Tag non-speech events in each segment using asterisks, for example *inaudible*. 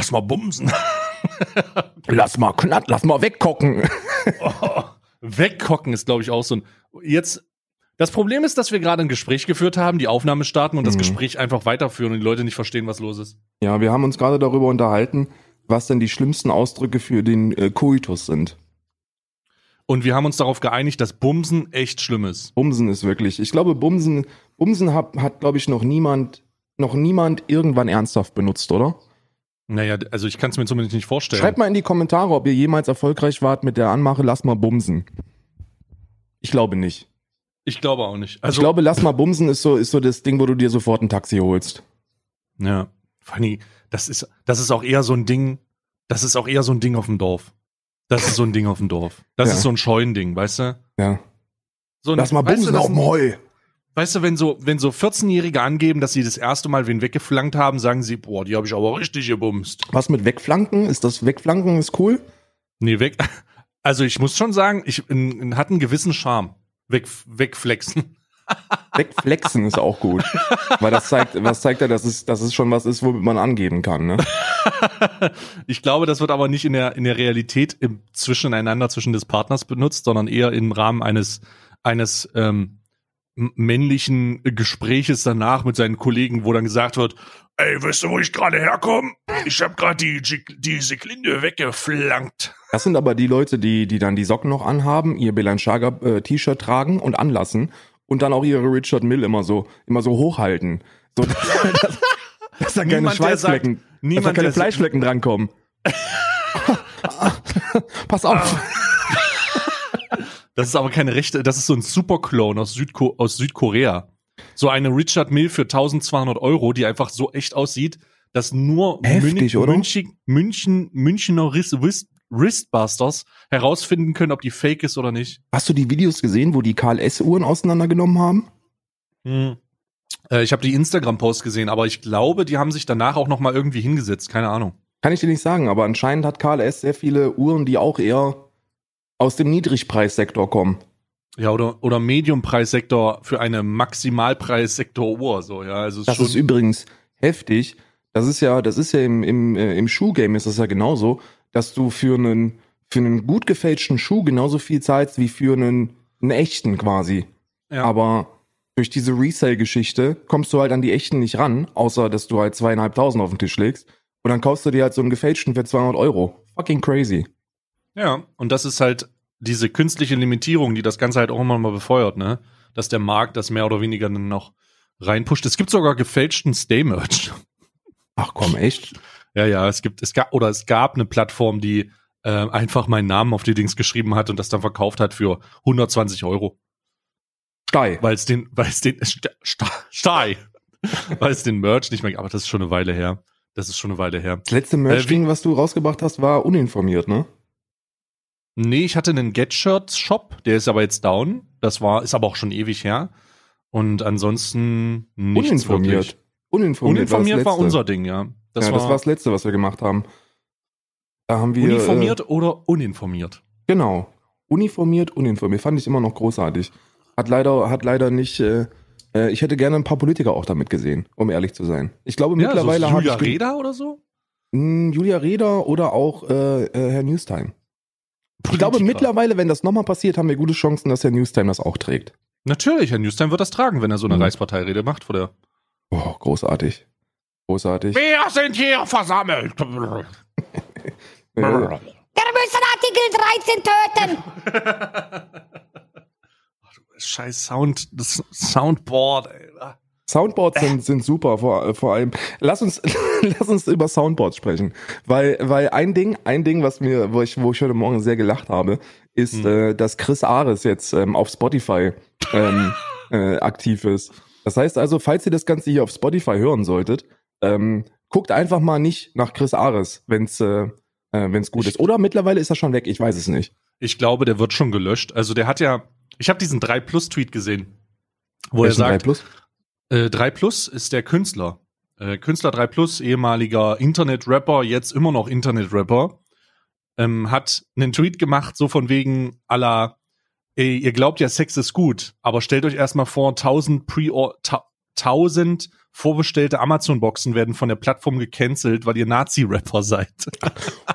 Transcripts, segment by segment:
lass mal bumsen. *laughs* lass mal knatt, lass mal weggucken. *laughs* oh, weggucken ist, glaube ich, auch so ein. Jetzt, das Problem ist, dass wir gerade ein Gespräch geführt haben, die Aufnahme starten und das Mhm. Gespräch einfach weiterführen und die Leute nicht verstehen, was los ist. Ja, wir haben uns gerade darüber unterhalten, was denn die schlimmsten Ausdrücke für den äh, Koitus sind. Und wir haben uns darauf geeinigt, dass Bumsen echt schlimm ist. Bumsen ist wirklich, ich glaube, Bumsen, Bumsen hat, hat glaube ich, noch niemand, noch niemand irgendwann ernsthaft benutzt, oder? Naja, also ich kann es mir zumindest nicht vorstellen. Schreibt mal in die Kommentare, ob ihr jemals erfolgreich wart mit der Anmache, lass mal bumsen. Ich glaube nicht. ich glaube auch nicht. Also, ich glaube, lass mal bumsen ist so, ist so das Ding, wo du dir sofort ein Taxi holst. ja. Fanny, das ist, das ist auch eher so ein Ding, das ist auch eher so ein Ding auf dem Dorf. Das ist so ein Ding auf dem Dorf. Das Ja. ist so ein Scheunending, weißt du? Ja. So ein, Lass mal weißt bumsen du, das auf dem Heu. Weißt du, wenn so, wenn so 14-Jährige angeben, dass sie das erste Mal wen weggeflankt haben, sagen sie, boah, die habe ich aber richtig gebumst. Was mit Wegflanken? Ist das Wegflanken ist cool? Nee, weg. *laughs* Also ich muss schon sagen, ich in, in, hat einen gewissen Charme. Weg, wegflexen. *laughs* Wegflexen ist auch gut. Weil das zeigt, was zeigt ja, dass es, dass es schon was ist, womit man angeben kann, ne? *laughs* Ich glaube, das wird aber nicht in der, in der Realität im Zwischeneinander zwischen des Partners benutzt, sondern eher im Rahmen eines, eines ähm, männlichen Gespräches danach mit seinen Kollegen, wo dann gesagt wird, ey, weißt du, wo ich gerade herkomme? Ich habe gerade die, die, Seklinde weggeflankt. Das sind aber die Leute, die, die dann die Socken noch anhaben, ihr Balenciaga äh, T-Shirt tragen und anlassen und dann auch ihre Richard Mill immer so, immer so hochhalten. So, dass, *laughs* dass, dass da keine Niemand, Schweißflecken, sagt- dass da niemand, keine Fleischflecken drankommen. *laughs* Pass auf. *laughs* Das ist aber keine rechte, das ist so ein Superclone aus, Südko aus Südkorea. So eine Richard Mill für 1200 Euro, die einfach so echt aussieht, dass nur Heftig, oder? München, München, Münchner Wrist, Wrist, Wristbusters herausfinden können, ob die fake ist oder nicht. Hast du die Videos gesehen, wo die KLS-Uhren auseinandergenommen haben? Hm. Äh, ich habe die Instagram-Post gesehen, aber ich glaube, die haben sich danach auch noch mal irgendwie hingesetzt. Keine Ahnung. Kann ich dir nicht sagen, aber anscheinend hat KLS sehr viele Uhren, die auch eher aus dem Niedrigpreissektor kommen. Ja, oder, oder Medium-Preissektor für eine Maximalpreissektor-Uhr. So, ja, also Das ist übrigens heftig. Das ist ja, das ist ja im, im, äh, im Schuhgame ist das ja genauso, dass du für einen, für einen gut gefälschten Schuh genauso viel zahlst wie für einen, einen echten quasi. ja. Aber durch diese Resale-Geschichte kommst du halt an die echten nicht ran, außer dass du halt zweieinhalbtausend auf den Tisch legst. Und dann kaufst du dir halt so einen gefälschten für 200 Euro. Fucking crazy. Ja, und das ist halt diese künstliche Limitierung, die das Ganze halt auch immer mal befeuert, ne? Dass der Markt das mehr oder weniger dann noch reinpusht. Es gibt sogar gefälschten Stay-Merch. Ach komm, echt? Ja, ja, es gibt, es gab, oder es gab eine Plattform, die äh, einfach meinen Namen auf die Dings geschrieben hat und das dann verkauft hat für 120 Euro. Stei. Weil es den, weil es den, St- St- Stei, weil es den Merch nicht mehr, aber das ist schon eine Weile her. Das ist schon eine Weile her. Das letzte Äh, Merch-Ding, was du rausgebracht hast, war uninformiert, ne? Nee, ich hatte einen Get-Shirts-Shop, der ist aber jetzt down. Das war, ist aber auch schon ewig her. Und ansonsten nichts Uninformiert. wirklich. Uninformiert, Uninformiert war Letzte. unser Ding, ja. Das ja, war, das war das Letzte, was wir gemacht haben. Da haben wir. uniformiert oder uninformiert. Äh, genau. Uniformiert, uninformiert. Fand ich immer noch großartig. Hat leider, hat leider nicht. Äh, äh, ich hätte gerne ein paar Politiker auch damit gesehen, um ehrlich zu sein. Ich glaube, mittlerweile so Julia Reda oder so? Hm, Julia Reda oder auch äh, äh, Herr Newstime. Ich glaube, Politiker. mittlerweile, wenn das nochmal passiert, haben wir gute Chancen, dass Herr Newstime das auch trägt. Natürlich, Herr Newstime wird das tragen, wenn er so eine Mhm. Reichsparteirede macht vor der. Oh, großartig. Großartig. Wir sind hier versammelt. *laughs* Wir müssen Artikel 13 töten. *laughs* Scheiß Sound, das Soundboard, ey. Soundboards sind, sind super, vor, vor allem. Lass uns, *laughs* lass uns über Soundboards sprechen. Weil, weil ein Ding, ein Ding, was mir, wo ich, wo ich heute Morgen sehr gelacht habe, ist, äh, dass Chris Ares jetzt ähm, auf Spotify ähm, *laughs* äh, aktiv ist. Das heißt also, falls ihr das Ganze hier auf Spotify hören solltet, ähm, guckt einfach mal nicht nach Chris Ares, wenn's, äh, äh, wenn's gut Ich- ist. Oder mittlerweile ist er schon weg, ich weiß es nicht. Ich glaube, der wird schon gelöscht. Also der hat ja, ich habe diesen 3 Plus Tweet gesehen, wo er Welchen 3 sagt, Plus? Äh, 3 Plus ist der Künstler. Äh, Künstler 3 Plus, ehemaliger Internet-Rapper, jetzt immer noch Internet-Rapper, ähm, hat einen Tweet gemacht, so von wegen aller, ey, ihr glaubt ja, Sex ist gut, aber stellt euch erstmal vor, 1000 Pre- ta 1000 vorbestellte Amazon-Boxen werden von der Plattform gecancelt, weil ihr Nazi-Rapper seid. *laughs*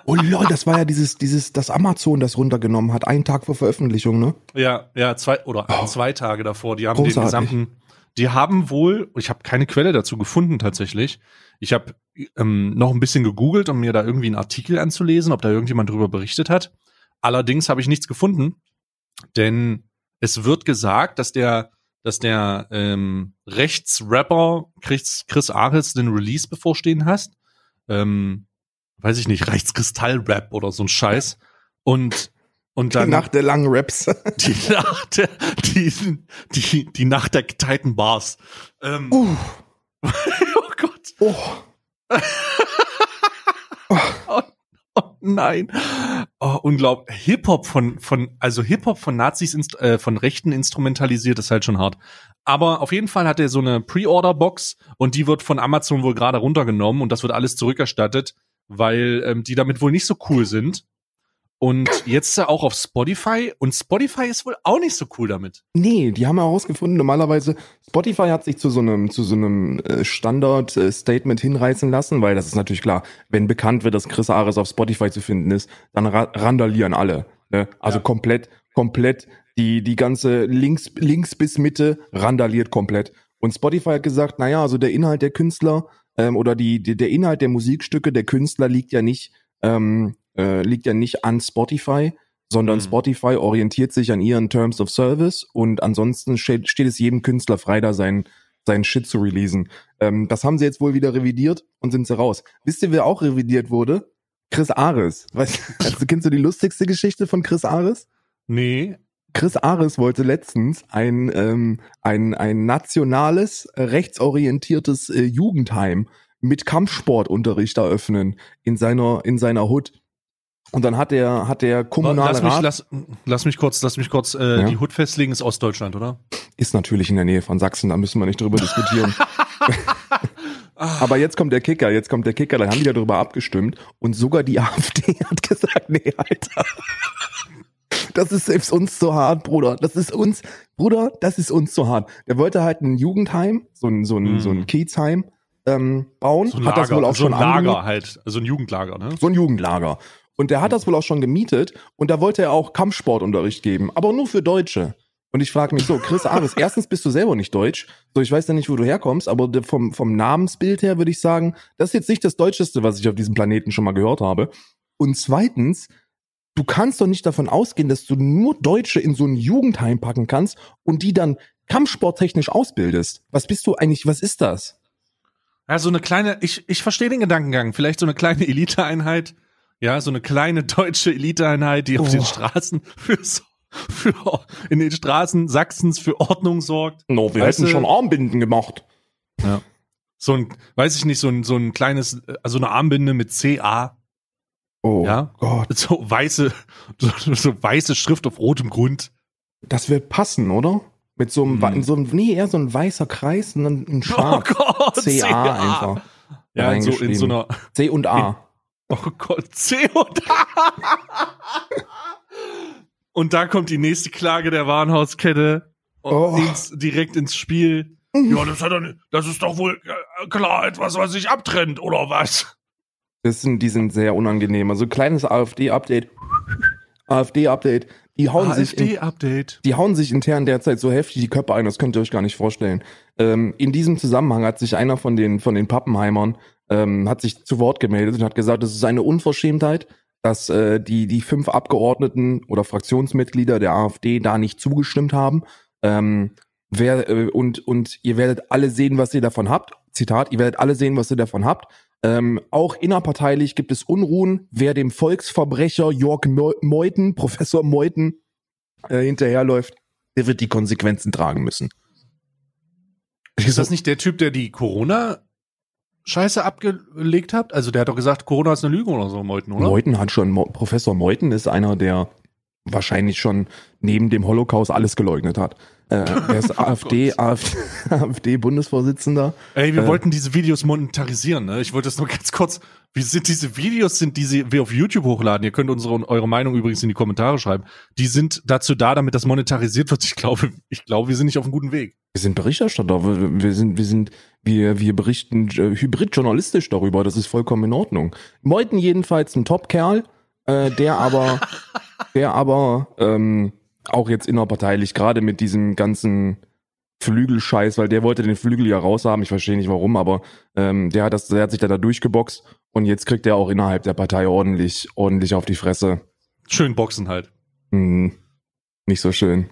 Oh lol, das war ja dieses, dieses, das Amazon das runtergenommen hat, einen Tag vor Veröffentlichung, ne? Ja, ja, zwei oder Oh. zwei Tage davor. Die haben Großartig. den gesamten, die haben wohl, ich habe keine Quelle dazu gefunden tatsächlich. Ich habe ähm, noch ein bisschen gegoogelt, um mir da irgendwie einen Artikel anzulesen, ob da irgendjemand drüber berichtet hat. Allerdings habe ich nichts gefunden, denn es wird gesagt, dass der, dass der ähm, Rechtsrapper Chris, Chris Ares den Release bevorstehen hast. Ähm, weiß ich nicht, Rechtskristall-Rap oder so ein Scheiß. Und und dann Nach der langen Raps. *laughs* die Nacht der, die, die, die Nacht der geteilten Bars. Ähm, Uh, *laughs* oh Gott. *laughs* oh. Oh nein. Oh, unglaublich. Hip-Hop von, von, also Hip-Hop von Nazis, äh, von Rechten instrumentalisiert, ist halt schon hart. Aber auf jeden Fall hat er so eine Pre-Order-Box und die wird von Amazon wohl gerade runtergenommen und das wird alles zurückerstattet, weil ähm, die damit wohl nicht so cool sind. Und jetzt auch auf Spotify und Spotify ist wohl auch nicht so cool damit. Nee, die haben herausgefunden, normalerweise, Spotify hat sich zu so einem, zu so einem äh, Standard-Statement hinreißen lassen, weil das ist natürlich klar, wenn bekannt wird, dass Chris Ares auf Spotify zu finden ist, dann ra randalieren alle. Ne? Also Ja. komplett, komplett, die, die ganze links, links bis Mitte randaliert komplett. Und Spotify hat gesagt, naja, also der Inhalt der Künstler ähm, oder die, die, der Inhalt der Musikstücke der Künstler liegt ja nicht, ähm, äh, liegt ja nicht an Spotify, sondern Mhm. Spotify orientiert sich an ihren Terms of Service und ansonsten steht, steht es jedem Künstler frei, da seinen seinen Shit zu releasen. Ähm, das haben sie jetzt wohl wieder revidiert und sind sie raus. Wisst ihr, wer auch revidiert wurde? Chris Ares. Weißt, *laughs* also, kennst du die lustigste Geschichte von Chris Ares? Nee. Chris Ares wollte letztens ein, ähm, ein, ein nationales, äh, rechtsorientiertes äh, Jugendheim mit Kampfsportunterricht eröffnen in seiner, in seiner Hood. Und dann hat der, hat der kommunale Lass mich, Rat, lass, lass mich kurz, lass mich kurz, äh, Ja? die Hut festlegen, ist Ostdeutschland, oder? ist natürlich in der Nähe von Sachsen, da müssen wir nicht drüber diskutieren. *laughs* Aber jetzt kommt der Kicker, jetzt kommt der Kicker, da haben die ja darüber abgestimmt und sogar die *laughs* AfD hat gesagt, nee, Alter. Das ist selbst uns zu hart, Bruder. Das ist uns, Bruder, das ist uns zu hart. Der wollte halt ein Jugendheim, so ein, so ein, Mhm. so ein Kiezheim, ähm, bauen. So ein hat Lager, das wohl auch so schon ein Lager angemietet. halt, also ein Jugendlager, ne? So ein Jugendlager. Und der hat das wohl auch schon gemietet und da wollte er auch Kampfsportunterricht geben, aber nur für Deutsche. Und ich frage mich so, Chris Ares, *laughs* erstens bist du selber nicht deutsch. So, ich weiß ja nicht, wo du herkommst, aber vom, vom Namensbild her würde ich sagen, das ist jetzt nicht das Deutscheste, was ich auf diesem Planeten schon mal gehört habe. Und zweitens, du kannst doch nicht davon ausgehen, dass du nur Deutsche in so ein Jugendheim packen kannst und die dann kampfsporttechnisch ausbildest. Was bist du eigentlich, was ist das? Ja, so eine kleine, ich, ich verstehe den Gedankengang. Vielleicht so eine kleine Eliteeinheit. Ja, so eine kleine deutsche Eliteeinheit, die auf Oh. den Straßen für, für in den Straßen Sachsens für Ordnung sorgt. No, wir Weißt hätten du- schon Armbinden gemacht. So ein, weiß ich nicht, so ein, so ein kleines, also eine Armbinde mit CA, Oh Ja. Gott. so weiße, so, so weiße Schrift auf rotem Grund. Das wird passen, oder? Mit so einem, Hm. so einem nee, eher so ein weißer Kreis und dann ein Oh Schwarz. Gott, CA einfach. Ja, in so, in so einer, C und A. oh Gott, C und da kommt die nächste Klage der Warenhauskette und Oh. ins, direkt ins Spiel. Ja, das, hat doch, nicht- das ist doch wohl äh, klar etwas, was sich abtrennt, oder was? Das sind, die sind sehr unangenehm. Also kleines AfD-Update. AfD-Update. Die hauen sich in, AfD-Update. die hauen sich intern derzeit so heftig die Köpfe ein, das könnt ihr euch gar nicht vorstellen. Ähm, in diesem Zusammenhang hat sich einer von den, von den Pappenheimern, ähm, hat sich zu Wort gemeldet und hat gesagt, es ist eine Unverschämtheit, dass äh, die, die fünf Abgeordneten oder Fraktionsmitglieder der AfD da nicht zugestimmt haben. Ähm, wer, äh, und, und ihr werdet alle sehen, was ihr davon habt. Zitat, ihr werdet alle sehen, was ihr davon habt. Ähm, auch innerparteilich gibt es Unruhen. Wer dem Volksverbrecher Jörg Meu- Meuthen, Professor Meuthen, äh, hinterherläuft, der wird die Konsequenzen tragen müssen. Ist das nicht der Typ, der die Corona-Scheiße abgelegt hat? Also der hat doch gesagt, Corona ist eine Lüge oder so, Meuthen, oder? Meuthen hat schon, Mo Professor Meuthen ist einer der, wahrscheinlich schon neben dem Holocaust alles geleugnet hat. Äh, *laughs* er ist AfD, AfD, *laughs* AfD-Bundesvorsitzender. Ey, wir Äh. wollten diese Videos monetarisieren, ne? Ich wollte das nur ganz kurz. Wie sind diese Videos, sind diese wir auf YouTube hochladen? Ihr könnt unsere eure Meinung übrigens in die Kommentare schreiben. Die sind dazu da, damit das monetarisiert wird. Ich glaube, ich glaube, wir sind nicht auf einem guten Weg. Wir sind Berichterstatter, wir wir sind, wir sind, wir, wir berichten äh, hybrid-journalistisch darüber, das ist vollkommen in Ordnung. Meuthen jedenfalls ein Top-Kerl, äh, der aber, *laughs* der aber ähm, auch jetzt innerparteilich, gerade mit diesem ganzen Flügelscheiß, weil der wollte den Flügel ja raushaben, ich verstehe nicht warum, aber ähm, der hat das, der hat sich da, da durchgeboxt und jetzt kriegt er auch innerhalb der Partei ordentlich, ordentlich auf die Fresse. Schön Boxen halt. Hm, nicht so schön.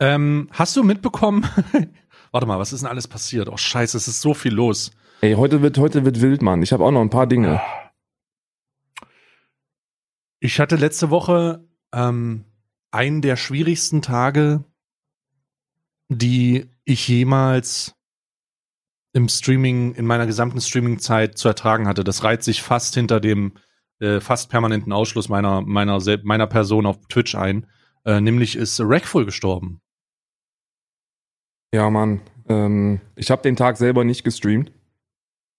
Ähm, hast du mitbekommen? *laughs* Warte mal, was ist denn alles passiert? Oh Scheiße, es ist so viel los. Ey, heute wird, heute wird wild, Mann. Ich habe auch noch ein paar Dinge. Ich hatte letzte Woche ähm, einen der schwierigsten Tage, die ich jemals im Streaming, in meiner gesamten Streaming-Zeit zu ertragen hatte. Das reiht sich fast hinter dem äh, fast permanenten Ausschluss meiner, meiner, meiner Person auf Twitch ein. Äh, nämlich ist Rackful gestorben. Ja, Mann. Ähm, ich habe den Tag selber nicht gestreamt,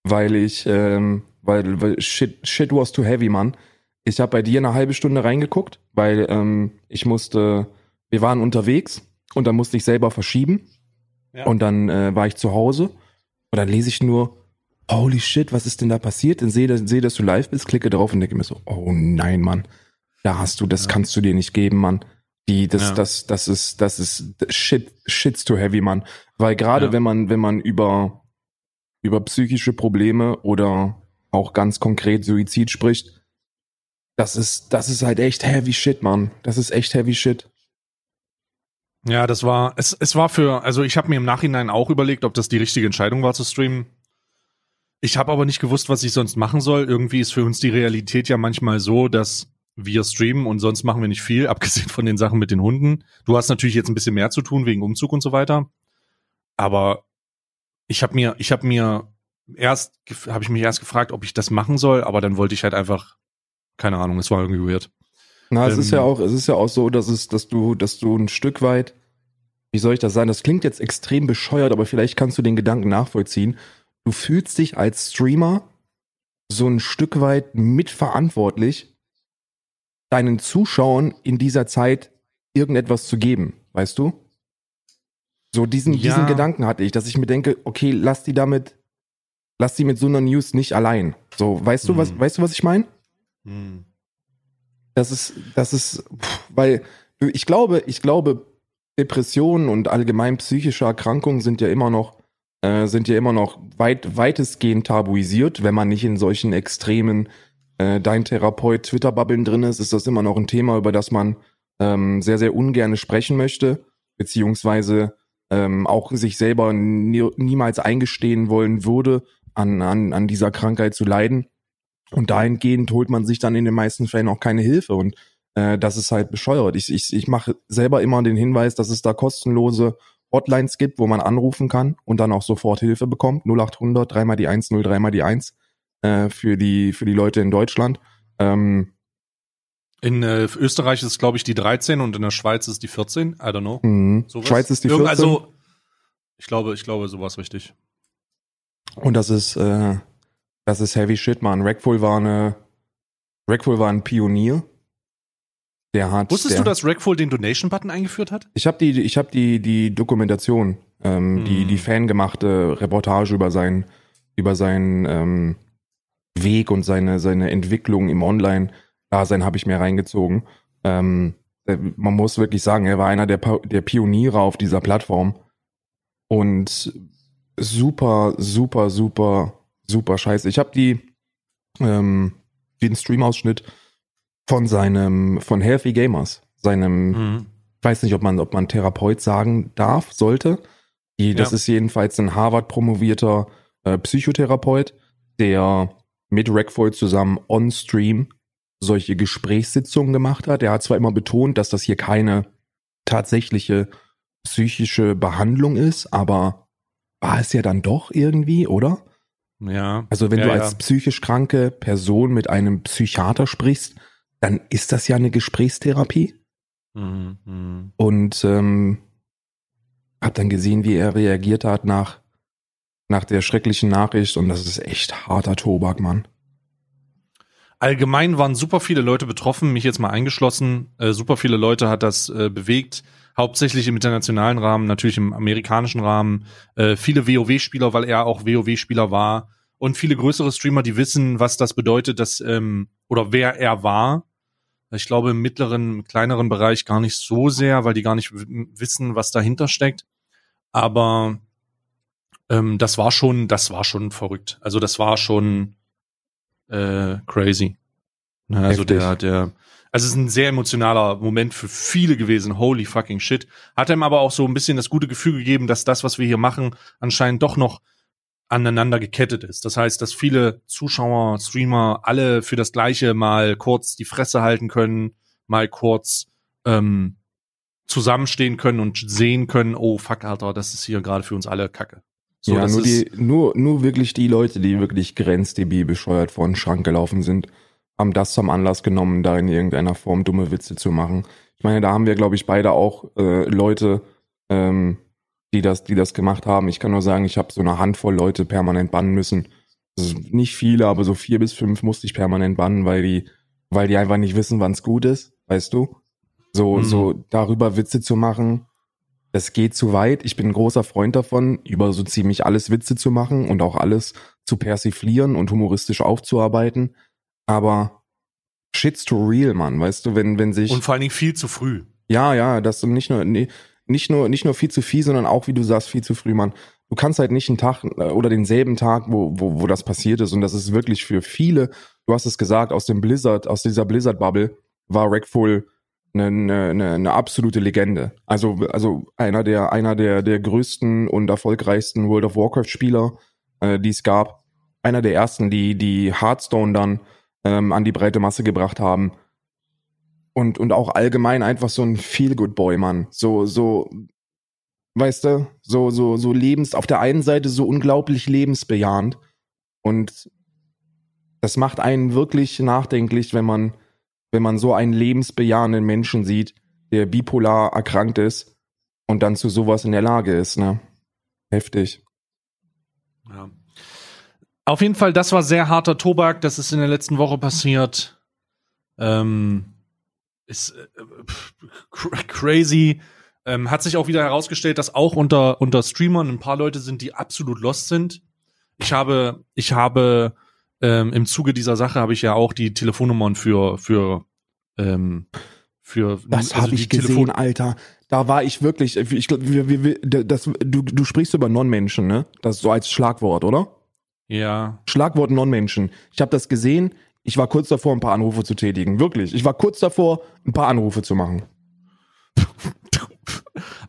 weil ich, ähm, weil, weil shit, shit was too heavy, Mann. Ich habe bei dir eine halbe Stunde reingeguckt, weil ähm, ich musste, wir waren unterwegs und dann musste ich selber verschieben Ja. und dann äh, war ich zu Hause und dann lese ich nur, holy shit, was ist denn da passiert? Dann sehe, sehe, dass du live bist, klicke drauf und denke mir so, oh nein, Mann, da hast du, das Ja. kannst du dir nicht geben, Mann. Die, das, Ja. das, das ist, das ist shit, shit's too heavy, Mann. Weil gerade wenn man, wenn man über, über psychische Probleme oder auch ganz konkret Suizid spricht, das ist, das ist halt echt heavy shit, Mann. Das ist echt heavy shit. Ja, das war, es, es war für, also ich habe mir im Nachhinein auch überlegt, ob das die richtige Entscheidung war zu streamen. Ich habe aber nicht gewusst, was ich sonst machen soll. Irgendwie ist für uns die Realität ja manchmal so, dass wir streamen und sonst machen wir nicht viel, *laughs* abgesehen von den Sachen mit den Hunden. Du hast natürlich jetzt ein bisschen mehr zu tun wegen Umzug und so weiter. Aber ich habe mir, ich habe mir erst, habe ich mich erst gefragt, ob ich das machen soll, aber dann wollte ich halt einfach, keine Ahnung, es war irgendwie weird. Na, es ist Ähm, ja auch, es ist ja auch so, dass es, dass du, dass du ein Stück weit, wie soll ich das sagen? Das klingt jetzt extrem bescheuert, aber vielleicht kannst du den Gedanken nachvollziehen. Du fühlst dich als Streamer so ein Stück weit mitverantwortlich, deinen Zuschauern in dieser Zeit irgendetwas zu geben, weißt du? So diesen, Ja. diesen Gedanken hatte ich, dass ich mir denke, okay, lass die damit, lass die mit so einer News nicht allein. So, weißt du, was, Mhm. weißt du, was ich meine? Hm. Das ist, das ist, weil ich glaube, ich glaube, Depressionen und allgemein psychische Erkrankungen sind ja immer noch, äh, sind ja immer noch weit, weitestgehend tabuisiert, wenn man nicht in solchen extremen äh, Dein Therapeut Twitter-Bubbeln drin ist, ist das immer noch ein Thema, über das man ähm, sehr, sehr ungern sprechen möchte, beziehungsweise ähm, auch sich selber nie, niemals eingestehen wollen würde, an, an, an dieser Krankheit zu leiden. Und dahingehend holt man sich dann in den meisten Fällen auch keine Hilfe. Und äh, das ist halt bescheuert. Ich, ich, ich mache selber immer den Hinweis, dass es da kostenlose Hotlines gibt, wo man anrufen kann und dann auch sofort Hilfe bekommt. 0800, dreimal die 1, 0, dreimal die 1 äh, für, die, für die Leute in Deutschland. Ähm, In äh, Österreich ist es, glaube ich, die 13 und in der Schweiz ist die 14. I don't know. mh. Sowas? Schweiz ist die Irgend- 14 Also, ich glaube, ich glaube, sowas richtig. und das ist, äh, das ist heavy shit, man. Rackful war eine, Rackful war ein Pionier. Der hat, Wusstest der, du, dass Rackful den Donation-Button eingeführt hat? Ich habe die, ich habe die, die Dokumentation, ähm, die, Hm. die fangemachte Reportage über seinen, über seinen ähm, Weg und seine, seine Entwicklung im Online-Dasein habe ich mir reingezogen. Ähm, äh, man muss wirklich sagen, er war einer der, der Pioniere auf dieser Plattform und super, super, super, super scheiße. Ich habe die, ähm, den Stream-Ausschnitt von seinem, von Healthy Gamers, seinem Mhm. ich weiß nicht, ob man, ob man Therapeut sagen darf, sollte. Die, das Ja. ist jedenfalls ein Harvard promovierter äh, Psychotherapeut, der mit Rackfold zusammen on-stream solche Gesprächssitzungen gemacht hat. Er hat zwar immer betont, dass das hier keine tatsächliche psychische Behandlung ist, aber war es ja dann doch irgendwie, oder? Ja. Also wenn ja, du ja. als psychisch kranke Person mit einem Psychiater sprichst, dann ist das ja eine Gesprächstherapie. Mhm. Und ähm, hab dann gesehen, wie er reagiert hat nach, nach der schrecklichen Nachricht. Und das ist echt harter Tobak, Mann. Allgemein waren super viele Leute betroffen, mich jetzt mal eingeschlossen. Äh, super viele Leute hat das äh, bewegt, hauptsächlich im internationalen Rahmen, natürlich im amerikanischen Rahmen. Äh, viele WoW-Spieler, weil er auch WoW-Spieler war. Und viele größere Streamer, die wissen, was das bedeutet, dass, ähm, oder wer er war. Ich glaube, im mittleren, kleineren Bereich gar nicht so sehr, weil die gar nicht wissen, was dahinter steckt. Aber ähm, das war schon, das war schon verrückt. Also das war schon äh, crazy. Ne, also Heftig. der, der, also es ist ein sehr emotionaler Moment für viele gewesen. Holy fucking shit. Hat ihm aber auch so ein bisschen das gute Gefühl gegeben, dass das, was wir hier machen, anscheinend doch noch aneinander gekettet ist. Das heißt, dass viele Zuschauer, Streamer alle für das Gleiche mal kurz die Fresse halten können, mal kurz ähm, zusammenstehen können und sehen können, oh fuck, Alter, das ist hier gerade für uns alle Kacke. So, ja, nur, die, nur, nur wirklich die Leute, die wirklich grenzdb bescheuert vor den Schrank gelaufen sind, haben das zum Anlass genommen, da in irgendeiner Form dumme Witze zu machen. Ich meine, da haben wir, glaube ich, beide auch äh, Leute, ähm, die das, die das gemacht haben. Ich kann nur sagen, ich habe so eine Handvoll Leute permanent bannen müssen. Also nicht viele, aber so vier bis fünf musste ich permanent bannen, weil die, weil die einfach nicht wissen, wann's gut ist, weißt du? So, Mhm. so darüber Witze zu machen, das geht zu weit. Ich bin ein großer Freund davon, über so ziemlich alles Witze zu machen und auch alles zu persiflieren und humoristisch aufzuarbeiten. Aber shit's too real, Mann, weißt du, wenn, wenn sich. und vor allen Dingen viel zu früh. Ja, ja, das nicht nur, nee, nicht nur, nicht nur viel zu viel, sondern auch, wie du sagst, viel zu früh, Mann. Du kannst halt nicht einen Tag äh, oder denselben Tag, wo, wo, wo das passiert ist. Und das ist wirklich für viele, du hast es gesagt, aus dem Blizzard, aus dieser Blizzard-Bubble war Rackful eine, eine, eine, eine absolute Legende. Also, also einer der, einer der, der größten und erfolgreichsten World of Warcraft-Spieler, äh, die es gab. Einer der ersten, die, die Hearthstone dann ähm, an die breite Masse gebracht haben und, und auch allgemein einfach so ein Feel-Good-Boy, Mann. So, so, weißt du, so, so, so lebens, auf der einen Seite so unglaublich lebensbejahend und das macht einen wirklich nachdenklich, wenn man, wenn man so einen lebensbejahenden Menschen sieht, der bipolar erkrankt ist und dann zu sowas in der Lage ist, ne? Heftig. Auf jeden Fall, das war sehr harter Tobak. Das ist in der letzten Woche passiert. Ähm, ist äh, crazy. Ähm, hat sich auch wieder herausgestellt, dass auch unter, unter Streamern ein paar Leute sind, die absolut lost sind. Ich habe, ich habe ähm, im Zuge dieser Sache habe ich ja auch die Telefonnummern für, für, ähm, für Das also habe die ich gesehen, Alter. Da war ich wirklich, ich glaube, wir, wir, wir, das, du, du sprichst über Non-Menschen, ne? Das so als Schlagwort, oder? Ja, Schlagwort Non-Menschen. Ich habe das gesehen. Ich war kurz davor, ein paar Anrufe zu tätigen. Wirklich. Ich war kurz davor, ein paar Anrufe zu machen.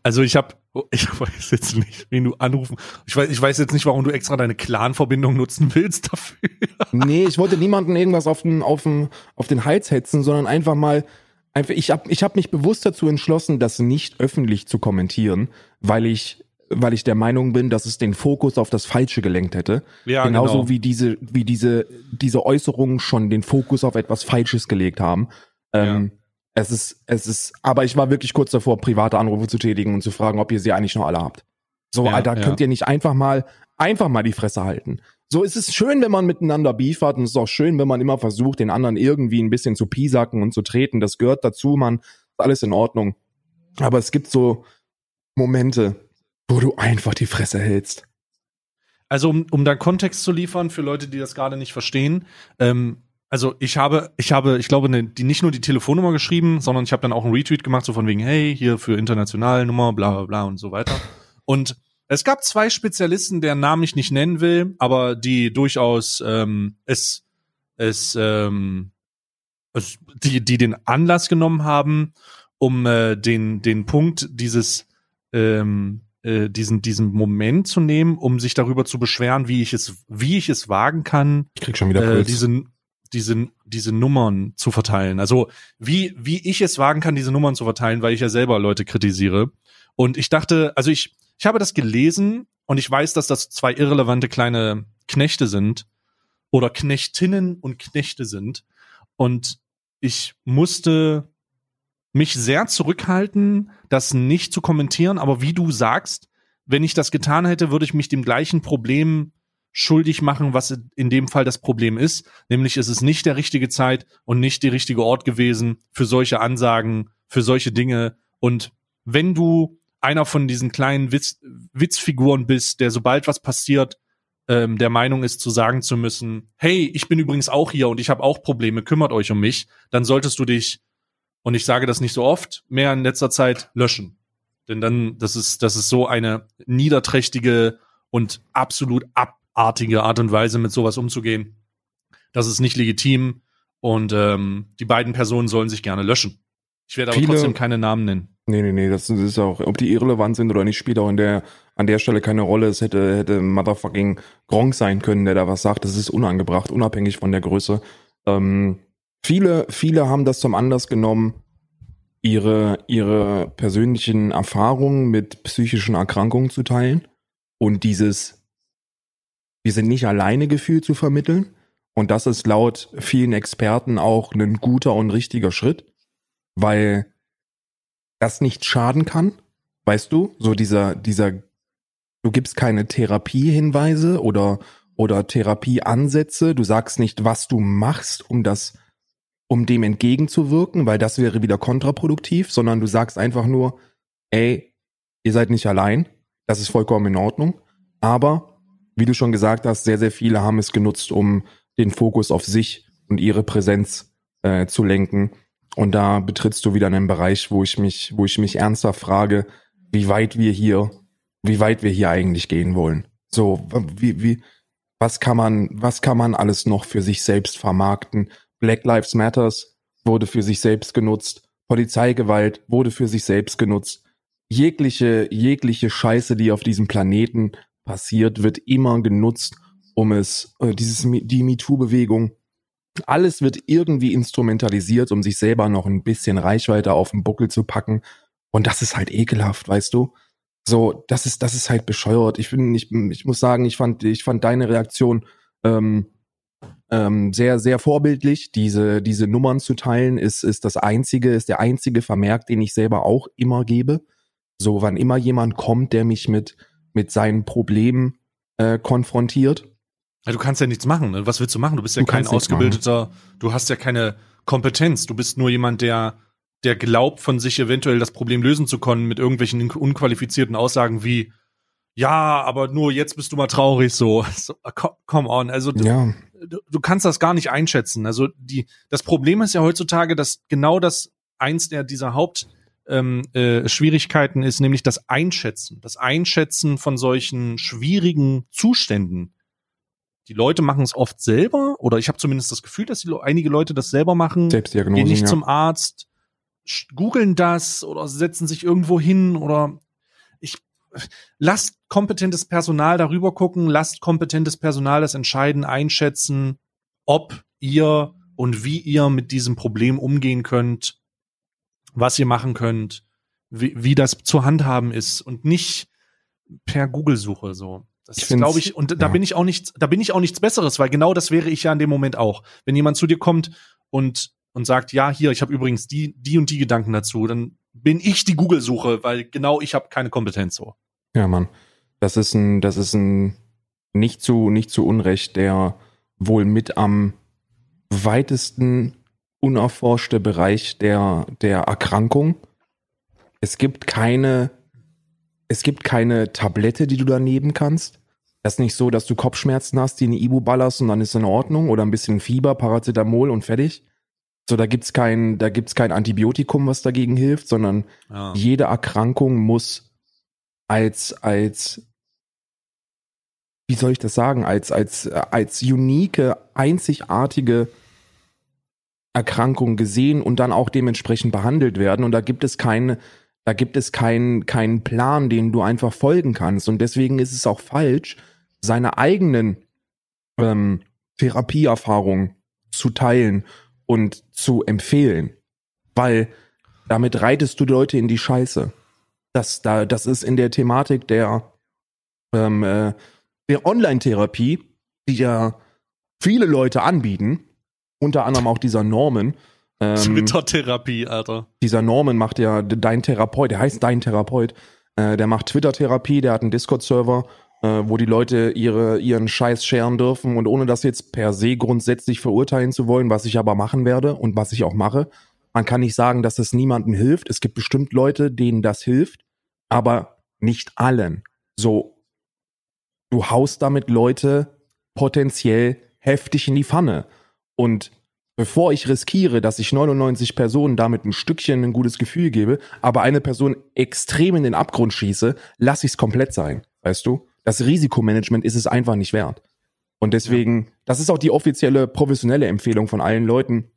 Also ich habe, ich weiß jetzt nicht, wen du anrufen. Ich weiß, ich weiß jetzt nicht, warum du extra deine Clan-Verbindung nutzen willst dafür. Nee, ich wollte niemanden irgendwas auf den, auf den, auf den Hals hetzen, sondern einfach mal, einfach, ich habe ich hab mich bewusst dazu entschlossen, das nicht öffentlich zu kommentieren, weil ich, weil ich der Meinung bin, dass es den Fokus auf das Falsche gelenkt hätte. Ja, Genauso genau. wie diese, wie diese, diese Äußerungen schon den Fokus auf etwas Falsches gelegt haben. Ähm, Es ist, es ist, aber ich war wirklich kurz davor, private Anrufe zu tätigen und zu fragen, ob ihr sie eigentlich noch alle habt. So, Ja, Alter, ja. könnt ihr nicht einfach mal, einfach mal die Fresse halten. So, es ist schön, wenn man miteinander Beef hat und es ist auch schön, wenn man immer versucht, den anderen irgendwie ein bisschen zu piesacken und zu treten. Das gehört dazu, man. Ist alles in Ordnung. Aber es gibt so Momente, wo du einfach die Fresse hältst. Also um, um da Kontext zu liefern für Leute, die das gerade nicht verstehen. Ähm, also ich habe, ich habe, ich glaube, ne, die nicht nur die Telefonnummer geschrieben, sondern ich habe dann auch einen Retweet gemacht, so von wegen, hey, hier für internationale Nummer, bla bla bla und so weiter. Und es gab zwei Spezialisten, deren Namen ich nicht nennen will, aber die durchaus ähm, es, es, ähm, es die, die den Anlass genommen haben, um äh, den, den Punkt dieses ähm, äh, diesen diesen Moment zu nehmen, um sich darüber zu beschweren, wie ich es wie ich es wagen kann, Ich krieg schon wieder äh, Puls. diese diese diese Nummern zu verteilen. Also wie wie ich es wagen kann, diese Nummern zu verteilen, weil ich ja selber Leute kritisiere. Und ich dachte, also ich ich habe das gelesen und ich weiß, dass das zwei irrelevante kleine Knechte sind oder Knechtinnen und Knechte sind. Und ich musste mich sehr zurückhalten, das nicht zu kommentieren, aber wie du sagst, wenn ich das getan hätte, würde ich mich dem gleichen Problem schuldig machen, was in dem Fall das Problem ist, nämlich es ist nicht der richtige Zeit und nicht der richtige Ort gewesen für solche Ansagen, für solche Dinge. Und wenn du einer von diesen kleinen Witz, Witzfiguren bist, der sobald was passiert, ähm, der Meinung ist zu sagen zu müssen, hey, ich bin übrigens auch hier und ich habe auch Probleme, kümmert euch um mich, dann solltest du dich, und ich sage das nicht so oft, mehr in letzter Zeit löschen. Denn dann, das ist, das ist so eine niederträchtige und absolut abartige Art und Weise, mit sowas umzugehen. Das ist nicht legitim und ähm, die beiden Personen sollen sich gerne löschen. Ich werde aber Viele- trotzdem keine Namen nennen. Nee, nee, nee, das ist auch, ob die irrelevant sind oder nicht, spielt auch in der, an der Stelle keine Rolle. Es hätte, hätte motherfucking Gronk sein können, der da was sagt. Das ist unangebracht, unabhängig von der Größe. Ähm, viele, viele haben das zum Anlass genommen, ihre, ihre persönlichen Erfahrungen mit psychischen Erkrankungen zu teilen und dieses, wir sind nicht alleine Gefühl zu vermitteln. Und das ist laut vielen Experten auch ein guter und richtiger Schritt, weil das nicht schaden kann. Weißt du, so dieser, dieser, du gibst keine Therapiehinweise oder, oder Therapieansätze. Du sagst nicht, was du machst, um das, um dem entgegenzuwirken, weil das wäre wieder kontraproduktiv, sondern du sagst einfach nur, ey, ihr seid nicht allein. Das ist vollkommen in Ordnung. Aber, wie du schon gesagt hast, sehr, sehr viele haben es genutzt, um den Fokus auf sich und ihre Präsenz äh, zu lenken. Und da betrittst du wieder einen Bereich, wo ich mich, wo ich mich ernsthaft frage, wie weit wir hier, wie weit wir hier eigentlich gehen wollen. So, wie, wie, was kann man, was kann man alles noch für sich selbst vermarkten? Black Lives Matters wurde für sich selbst genutzt. Polizeigewalt wurde für sich selbst genutzt. Jegliche, jegliche Scheiße, die auf diesem Planeten passiert, wird immer genutzt, um es, äh, dieses, die MeToo-Bewegung, alles wird irgendwie instrumentalisiert, um sich selber noch ein bisschen Reichweite auf den Buckel zu packen. Und das ist halt ekelhaft, weißt du? So, das ist, das ist halt bescheuert. Ich bin, ich, ich muss sagen, ich fand, ich fand deine Reaktion ähm, ähm, sehr, sehr vorbildlich. Diese, diese Nummern zu teilen, ist, ist das einzige, ist der einzige Vermerk, den ich selber auch immer gebe. So, wann immer jemand kommt, der mich mit, mit seinen Problemen äh, konfrontiert, Ja, du kannst ja nichts machen. Ne? Was willst du machen? Du bist ja Du kein ausgebildeter, du hast ja keine Kompetenz. Du bist nur jemand, der, der glaubt, von sich eventuell das Problem lösen zu können mit irgendwelchen unqualifizierten Aussagen wie, ja, aber nur jetzt bist du mal traurig, so. *laughs* so co- come on. Also ja, du, du kannst das gar nicht einschätzen. Also die, das Problem ist ja heutzutage, dass genau das eins der dieser Haupt ähm, äh, Schwierigkeiten ist, nämlich das Einschätzen, das Einschätzen von solchen schwierigen Zuständen. Die Leute machen es oft selber, oder ich habe zumindest das Gefühl, dass die, einige Leute das selber machen, Selbstdiagnose. gehen nicht ja. zum Arzt, googeln das oder setzen sich irgendwo hin oder lasst kompetentes Personal darüber gucken, lasst kompetentes Personal das entscheiden, einschätzen, ob ihr und wie ihr mit diesem Problem umgehen könnt, was ihr machen könnt, wie, wie das zu handhaben ist und nicht per Google-Suche so. Das Ich glaube ich, und da ja. bin ich auch nichts, da bin ich auch nichts Besseres, weil genau das wäre ich ja in dem Moment auch. Wenn jemand zu dir kommt und und sagt, ja, hier, ich habe übrigens die die und die Gedanken dazu, dann bin ich die Google-Suche, weil genau ich habe keine Kompetenz so. Ja, Mann. Das ist ein, das ist ein nicht zu, nicht zu Unrecht der wohl mit am weitesten unerforschte Bereich der, der Erkrankung. Es gibt keine, es gibt keine Tablette, die du da nehmen kannst. Das ist nicht so, dass du Kopfschmerzen hast, die in die Ibu ballerst und dann ist in Ordnung oder ein bisschen Fieber, Paracetamol und fertig. So, da gibt's kein, da gibt's kein Antibiotikum, was dagegen hilft, sondern Ja. jede Erkrankung muss als, als, wie soll ich das sagen, als, als, äh, als unique, einzigartige Erkrankung gesehen und dann auch dementsprechend behandelt werden. Und da gibt es keine, da gibt es keinen, keinen Plan, den du einfach folgen kannst. Und deswegen ist es auch falsch, seine eigenen ähm, Therapieerfahrungen zu teilen und zu empfehlen. Weil damit reitest du Leute in die Scheiße. Das, da, das ist in der Thematik der, ähm, äh, der Online-Therapie, die ja viele Leute anbieten, unter anderem auch dieser Norman, Ähm, Twitter-Therapie, Alter. dieser Norman macht ja Dein Therapeut, der heißt Dein Therapeut, äh, der macht Twitter-Therapie, der hat einen Discord-Server, äh, wo die Leute ihre, ihren Scheiß scheren dürfen und ohne das jetzt per se grundsätzlich verurteilen zu wollen, was ich aber machen werde und was ich auch mache. Man kann nicht sagen, dass es niemandem hilft. Es gibt bestimmt Leute, denen das hilft, aber nicht allen. So, du haust damit Leute potenziell heftig in die Pfanne. Und bevor ich riskiere, dass ich 99 Personen damit ein Stückchen ein gutes Gefühl gebe, aber eine Person extrem in den Abgrund schieße, lasse ich es komplett sein. Weißt du? Das Risikomanagement ist es einfach nicht wert. Und deswegen, das ist auch die offizielle professionelle Empfehlung von allen Leuten,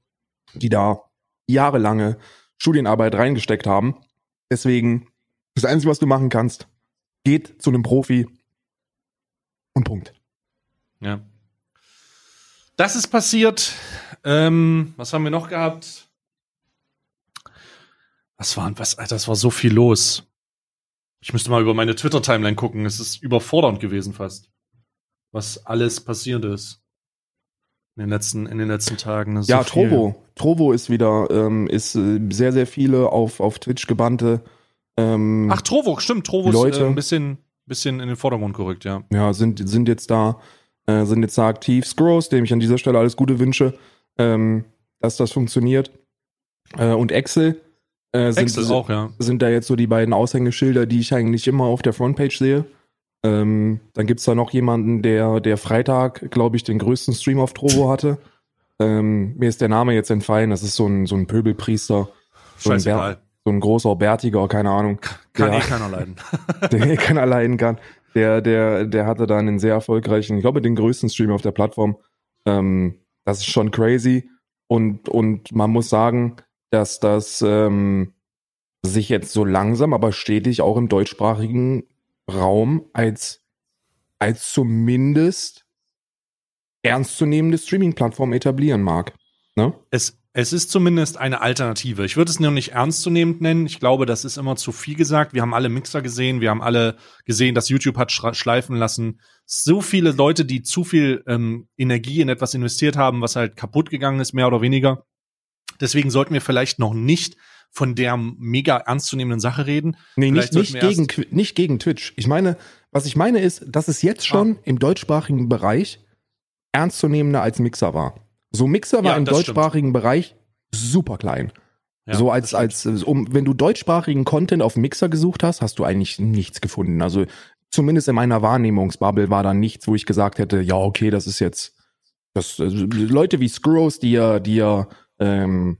die da jahrelange Studienarbeit reingesteckt haben. Deswegen, das Einzige, was du machen kannst, geht zu einem Profi und Punkt. Ja. Das ist passiert. Ähm, was haben wir noch gehabt? Was war, was, Alter, das war so viel los. Ich müsste mal über meine Twitter-Timeline gucken. Es ist überfordernd gewesen fast. Was alles passiert ist. In den letzten, in den letzten Tagen. Ja, so viel. Trovo. Trovo ist wieder, ähm, ist äh, sehr, sehr viele auf, auf Twitch gebannte. Ähm, Ach, Trovo, stimmt. Trovo Leute. ist äh, ein bisschen, bisschen in den Vordergrund gerückt, ja. ja, sind, sind jetzt da, äh, sind jetzt da aktiv. Scrolls, dem ich an dieser Stelle alles Gute wünsche, ähm, dass das funktioniert. Äh, und Excel, äh, sind, Excel auch, ja. sind da jetzt so die beiden Aushängeschilder, die ich eigentlich immer auf der Frontpage sehe. Ähm, dann gibt's da noch jemanden, der, der Freitag, glaube ich, den größten Stream auf Trovo hatte. Ähm, mir ist der Name jetzt entfallen. Das ist so ein, so ein Pöbelpriester. So ein, Scheißegal. so ein großer Bärtiger, keine Ahnung. Kann der, eh keiner leiden. *laughs* der eh keiner leiden kann. Der, der, der hatte dann einen sehr erfolgreichen, ich glaube, den größten Stream auf der Plattform. Ähm, das ist schon crazy. Und, und man muss sagen, dass das ähm, sich jetzt so langsam, aber stetig auch im deutschsprachigen Raum als, als zumindest ernstzunehmende Streaming-Plattform etablieren mag. Ne? Es, es ist zumindest eine Alternative. Ich würde es noch nicht ernstzunehmend nennen. Ich glaube, das ist immer zu viel gesagt. Wir haben alle Mixer gesehen. Wir haben alle gesehen, dass YouTube hat schleifen lassen. So viele Leute, die zu viel ähm, Energie in etwas investiert haben, was halt kaputt gegangen ist, mehr oder weniger. Deswegen sollten wir vielleicht noch nicht von der mega ernstzunehmenden Sache reden. Nee, nicht, Vielleicht nicht, gegen, nicht gegen Twitch. Ich meine, was ich meine ist, dass es jetzt schon im deutschsprachigen Bereich ernstzunehmender als Mixer war. So Mixer war Ja, im das stimmt. deutschsprachigen Bereich super klein. Ja, so als, als, um, wenn du deutschsprachigen Content auf Mixer gesucht hast, hast du eigentlich nichts gefunden. Also zumindest in meiner Wahrnehmungsbubble war da nichts, wo ich gesagt hätte, ja, okay, das ist jetzt, das, äh, Leute wie Scrolls, die ja, die ja, ähm,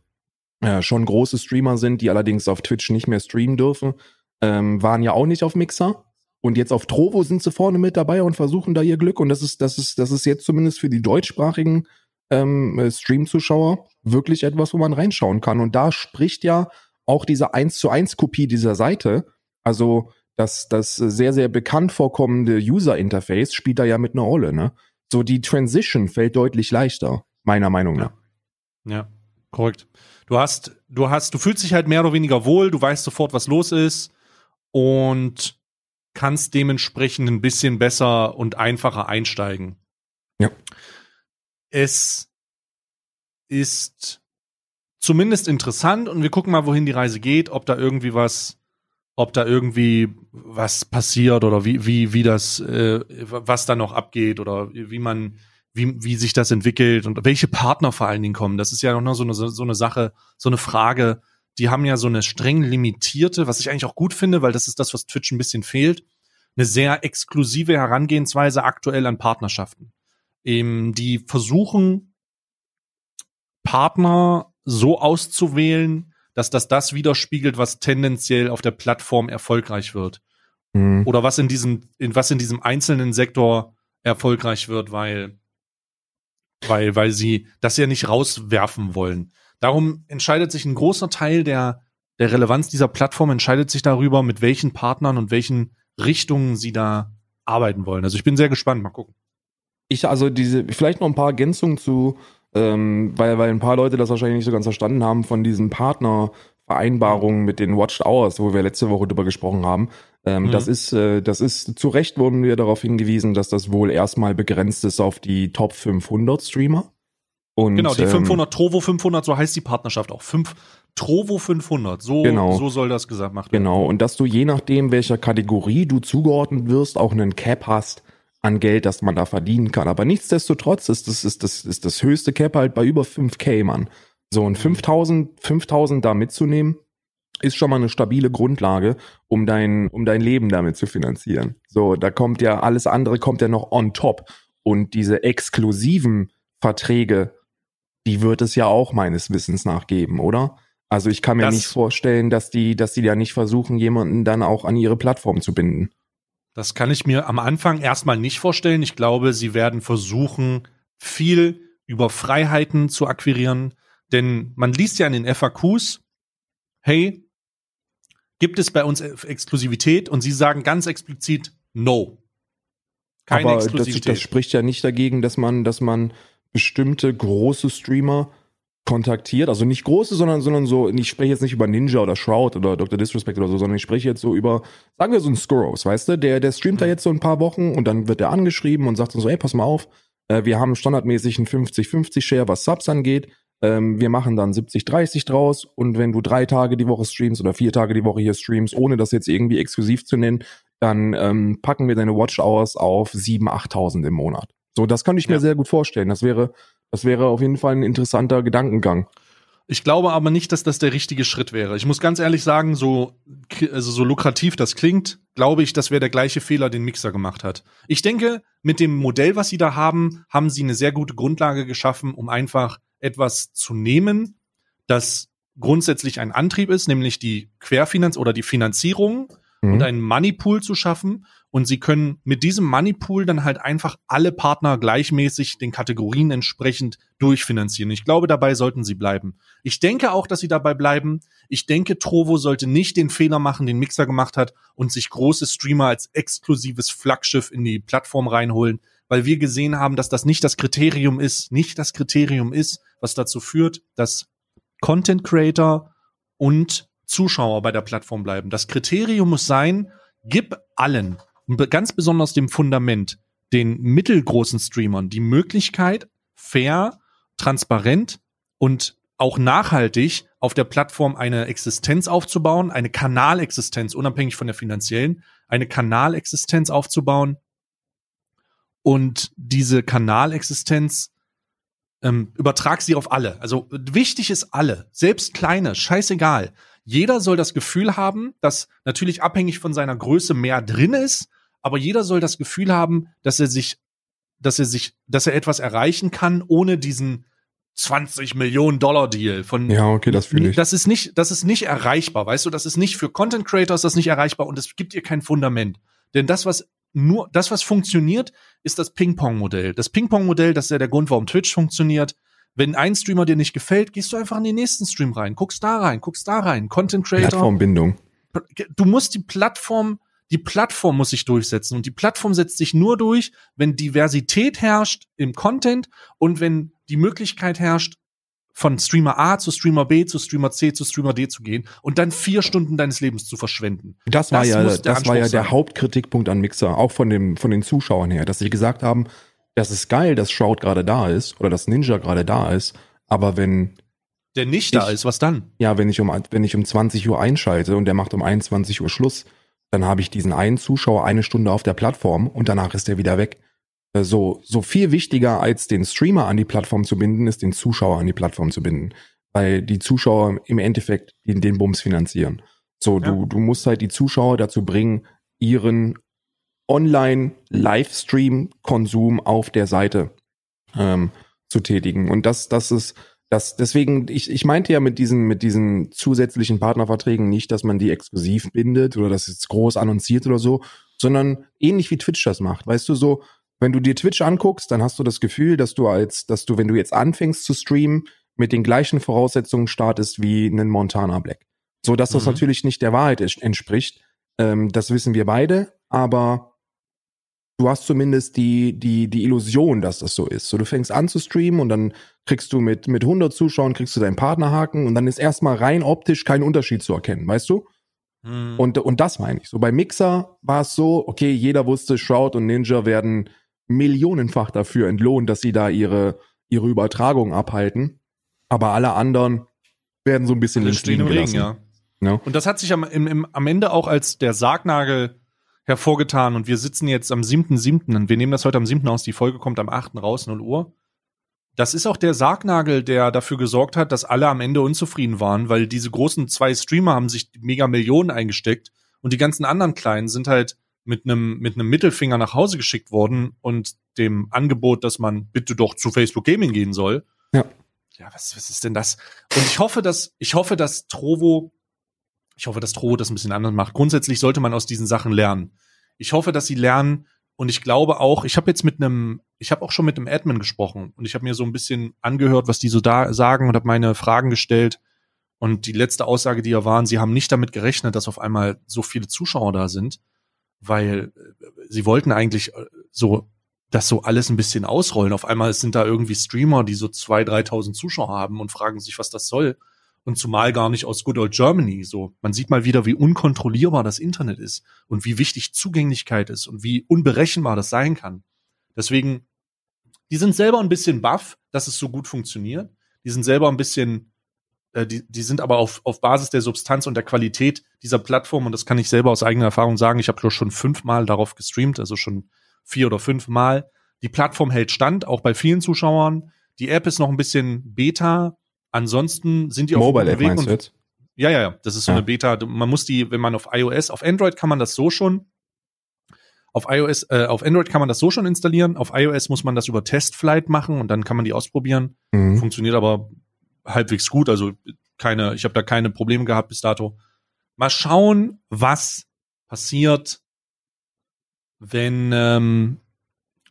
ja, schon große Streamer sind, die allerdings auf Twitch nicht mehr streamen dürfen, ähm, waren ja auch nicht auf Mixer. Und jetzt auf Trovo sind sie vorne mit dabei und versuchen da ihr Glück. Und das ist, das ist, das ist jetzt zumindest für die deutschsprachigen ähm, äh, Stream-Zuschauer wirklich etwas, wo man reinschauen kann. Und da spricht ja auch diese 1 zu 1 Kopie dieser Seite, also das, das sehr, sehr bekannt vorkommende User-Interface spielt da ja mit einer Rolle, ne? So die Transition fällt deutlich leichter, meiner Meinung nach. Ja, korrekt. Du hast, du hast, du fühlst dich halt mehr oder weniger wohl, du weißt sofort, was los ist und kannst dementsprechend ein bisschen besser und einfacher einsteigen. Ja. Es ist zumindest interessant und wir gucken mal, wohin die Reise geht, ob da irgendwie was, ob da irgendwie was passiert oder wie, wie, wie das, äh, was da noch abgeht oder wie man, wie, wie sich das entwickelt und welche Partner vor allen Dingen kommen. Das ist ja noch so eine, so eine Sache, so eine Frage. Die haben ja so eine streng limitierte, was ich eigentlich auch gut finde, weil das ist das, was Twitch ein bisschen fehlt, eine sehr exklusive Herangehensweise aktuell an Partnerschaften. Ähm, die versuchen, Partner so auszuwählen, dass das das widerspiegelt, was tendenziell auf der Plattform erfolgreich wird Mhm. oder was in diesem, in was in diesem einzelnen Sektor erfolgreich wird, weil, weil, weil sie das ja nicht rauswerfen wollen. Darum entscheidet sich ein großer Teil der, der Relevanz dieser Plattform entscheidet sich darüber, mit welchen Partnern und welchen Richtungen sie da arbeiten wollen. Also ich bin sehr gespannt. Mal gucken. Ich, also diese, vielleicht noch ein paar Ergänzungen zu, ähm, weil, weil ein paar Leute das wahrscheinlich nicht so ganz verstanden haben von diesen Partnervereinbarungen mit den Watched Hours, wo wir letzte Woche drüber gesprochen haben. Ähm, Mhm. Das ist, äh, das ist, zu Recht wurden wir darauf hingewiesen, dass das wohl erstmal begrenzt ist auf die Top 500 Streamer. Und, Genau, die ähm, 500, Trovo 500, so heißt die Partnerschaft auch. Fünf, Trovo 500, so, Genau. so soll das gesagt werden. Genau, und dass du je nachdem, welcher Kategorie du zugeordnet wirst, auch einen Cap hast an Geld, das man da verdienen kann. Aber nichtsdestotrotz ist das, ist das, ist das höchste Cap halt bei über 5k, Mann. So, und 5000, 5000 da mitzunehmen, ist schon mal eine stabile Grundlage, um dein, um dein Leben damit zu finanzieren. So, da kommt ja alles andere kommt ja noch on top. Und diese exklusiven Verträge, die wird es ja auch meines Wissens nach geben, oder? Also ich kann mir Das- nicht vorstellen, dass die, dass die ja nicht versuchen, jemanden dann auch an ihre Plattform zu binden. Das kann ich mir am Anfang erstmal nicht vorstellen. Ich glaube, sie werden versuchen, viel über Freiheiten zu akquirieren. Denn man liest ja in den FAQs, hey, gibt es bei uns Exklusivität? Und sie sagen ganz explizit, no. Keine Aber das, Exklusivität. das spricht ja nicht dagegen, dass man, dass man bestimmte große Streamer kontaktiert. Also nicht große, sondern, sondern so, ich spreche jetzt nicht über Ninja oder Shroud oder Dr. Disrespect oder so, sondern ich spreche jetzt so über, sagen wir so ein Skurrows, weißt du? Der, der streamt da jetzt so ein paar Wochen und dann wird er angeschrieben und sagt so, ey, pass mal auf, äh, wir haben standardmäßig einen 50-50-Share, was Subs angeht. Ähm, wir machen dann 70-30 draus und wenn du drei Tage die Woche streamst oder vier Tage die Woche hier streamst, ohne das jetzt irgendwie exklusiv zu nennen, dann ähm, packen wir deine Watch Hours auf 7.000, 8.000 im Monat. So, das kann ich mir Ja. sehr gut vorstellen. Das wäre, das wäre auf jeden Fall ein interessanter Gedankengang. Ich glaube aber nicht, dass das der richtige Schritt wäre. Ich muss ganz ehrlich sagen, so, also so lukrativ das klingt, glaube ich, das wäre der gleiche Fehler, den Mixer gemacht hat. Ich denke, mit dem Modell, was sie da haben, haben sie eine sehr gute Grundlage geschaffen, um einfach etwas zu nehmen, das grundsätzlich ein Antrieb ist, nämlich die Querfinanz oder die Finanzierung Mhm. und einen Moneypool zu schaffen. Und sie können mit diesem Moneypool dann halt einfach alle Partner gleichmäßig den Kategorien entsprechend durchfinanzieren. Ich glaube, dabei sollten sie bleiben. Ich denke auch, dass sie dabei bleiben. Ich denke, Trovo sollte nicht den Fehler machen, den Mixer gemacht hat und sich große Streamer als exklusives Flaggschiff in die Plattform reinholen, weil wir gesehen haben, dass das nicht das Kriterium ist, nicht das Kriterium ist, was dazu führt, dass Content Creator und Zuschauer bei der Plattform bleiben. Das Kriterium muss sein, gib allen, ganz besonders dem Fundament, den mittelgroßen Streamern die Möglichkeit, fair, transparent und auch nachhaltig auf der Plattform eine Existenz aufzubauen, eine Kanalexistenz, unabhängig von der finanziellen, eine Kanalexistenz aufzubauen und diese Kanalexistenz ähm, übertrag sie auf alle. Also wichtig ist alle, selbst kleine, scheißegal. Jeder soll das Gefühl haben, dass natürlich abhängig von seiner Größe mehr drin ist, aber jeder soll das Gefühl haben, dass er sich, dass er sich, dass er etwas erreichen kann, ohne diesen 20 Millionen Dollar Deal von Ja, okay, das fühle ich. das ist nicht, das ist nicht erreichbar, weißt du, das ist nicht für Content Creators, das ist nicht erreichbar und es gibt ihr kein Fundament. Denn das, was nur, das, was funktioniert, ist das Ping-Pong-Modell. Das Ping-Pong-Modell, das ist ja der Grund, warum Twitch funktioniert. Wenn ein Streamer dir nicht gefällt, gehst du einfach in den nächsten Stream rein, guckst da rein, guckst da rein, Content Creator. Plattformbindung. Du musst die Plattform, die Plattform muss sich durchsetzen und die Plattform setzt sich nur durch, wenn Diversität herrscht im Content und wenn die Möglichkeit herrscht, von Streamer A zu Streamer B zu Streamer C zu Streamer D zu gehen und dann vier Stunden deines Lebens zu verschwenden. Das war Das ja, das war ja Anspruch der sein. Hauptkritikpunkt an Mixer, auch von dem, von den Zuschauern her, dass sie gesagt haben, das ist geil, dass Shroud gerade da ist oder dass Ninja gerade da ist, aber wenn, Der nicht da Ich- ist, was dann? ja, wenn ich um, wenn ich um 20 Uhr einschalte und der macht um 21 Uhr Schluss, dann habe ich diesen einen Zuschauer eine Stunde auf der Plattform und danach ist er wieder weg. Äh, So, so viel wichtiger als den Streamer an die Plattform zu binden, ist den Zuschauer an die Plattform zu binden. Weil die Zuschauer im Endeffekt den, den Bums finanzieren. So, Ja. du, du musst halt die Zuschauer dazu bringen, ihren Online-Livestream-Konsum auf der Seite ähm, zu tätigen. Und das, das ist, das, deswegen, ich, ich meinte ja mit diesen, mit diesen zusätzlichen Partnerverträgen nicht, dass man die exklusiv bindet oder das jetzt groß annonciert oder so, sondern ähnlich wie Twitch das macht. Weißt du, so, wenn du dir Twitch anguckst, dann hast du das Gefühl, dass du als, dass du, wenn du jetzt anfängst zu streamen, mit den gleichen Voraussetzungen startest wie einen Montana Black. So dass das Mhm. natürlich nicht der Wahrheit entspricht. Ähm, das wissen wir beide, aber du hast zumindest die, die, die Illusion, dass das so ist. So, du fängst an zu streamen und dann kriegst du mit, mit 100 Zuschauern kriegst du deinen Partnerhaken und dann ist erstmal rein optisch kein Unterschied zu erkennen, weißt du? Hm. Und, und das meine ich. So bei Mixer war es so, okay, jeder wusste, Shroud und Ninja werden millionenfach dafür entlohnt, dass sie da ihre, ihre Übertragung abhalten. Aber alle anderen werden so ein bisschen stehen im Regen, ja. Ja. Und das hat sich am, im, im, am Ende auch als der Sargnagel hervorgetan. Und wir sitzen jetzt am 7.7. und wir nehmen das heute am 7. aus. Die Folge kommt am 8. raus, 0 Uhr. Das ist auch der Sargnagel, der dafür gesorgt hat, dass alle am Ende unzufrieden waren, weil diese großen zwei Streamer haben sich mega Millionen eingesteckt und die ganzen anderen kleinen sind halt mit einem mit einem Mittelfinger nach Hause geschickt worden und dem Angebot, dass man bitte doch zu Facebook Gaming gehen soll. Ja. Ja, was, was ist denn das? Und ich hoffe, dass ich hoffe, dass Trovo ich hoffe, dass Trovo das ein bisschen anders macht. Grundsätzlich sollte man aus diesen Sachen lernen. Ich hoffe, dass sie lernen und ich glaube auch, ich habe jetzt mit einem, ich habe auch schon mit einem Admin gesprochen und ich habe mir so ein bisschen angehört, was die so da sagen und habe meine Fragen gestellt. Und die letzte Aussage, die ja waren, sie haben nicht damit gerechnet, dass auf einmal so viele Zuschauer da sind, weil äh, sie wollten eigentlich äh, so das so alles ein bisschen ausrollen. Auf einmal sind da irgendwie Streamer, die so zwei, dreitausend Zuschauer haben und fragen sich, was das soll. Und zumal gar nicht aus Good Old Germany. So, man sieht mal wieder, wie unkontrollierbar das Internet ist und wie wichtig Zugänglichkeit ist und wie unberechenbar das sein kann. Deswegen, die sind selber ein bisschen baff, dass es so gut funktioniert. Die sind selber ein bisschen, äh, die, die sind aber auf, auf Basis der Substanz und der Qualität dieser Plattform, und das kann ich selber aus eigener Erfahrung sagen, ich habe schon fünfmal darauf gestreamt, also schon vier oder fünfmal. Die Plattform hält stand, auch bei vielen Zuschauern. Die App ist noch ein bisschen Beta. Ansonsten sind die auf Mobile App Weg meinst und du jetzt? ja, ja, ja. Das ist so Ja. eine Beta. Man muss die, wenn man auf iOS, auf Android kann man das so schon. Auf iOS, äh, auf Android kann man das so schon installieren. Auf iOS muss man das über Testflight machen und dann kann man die ausprobieren. Mhm. Funktioniert aber halbwegs gut. Also keine, ich habe da keine Probleme gehabt bis dato. Mal schauen, was passiert, wenn ähm,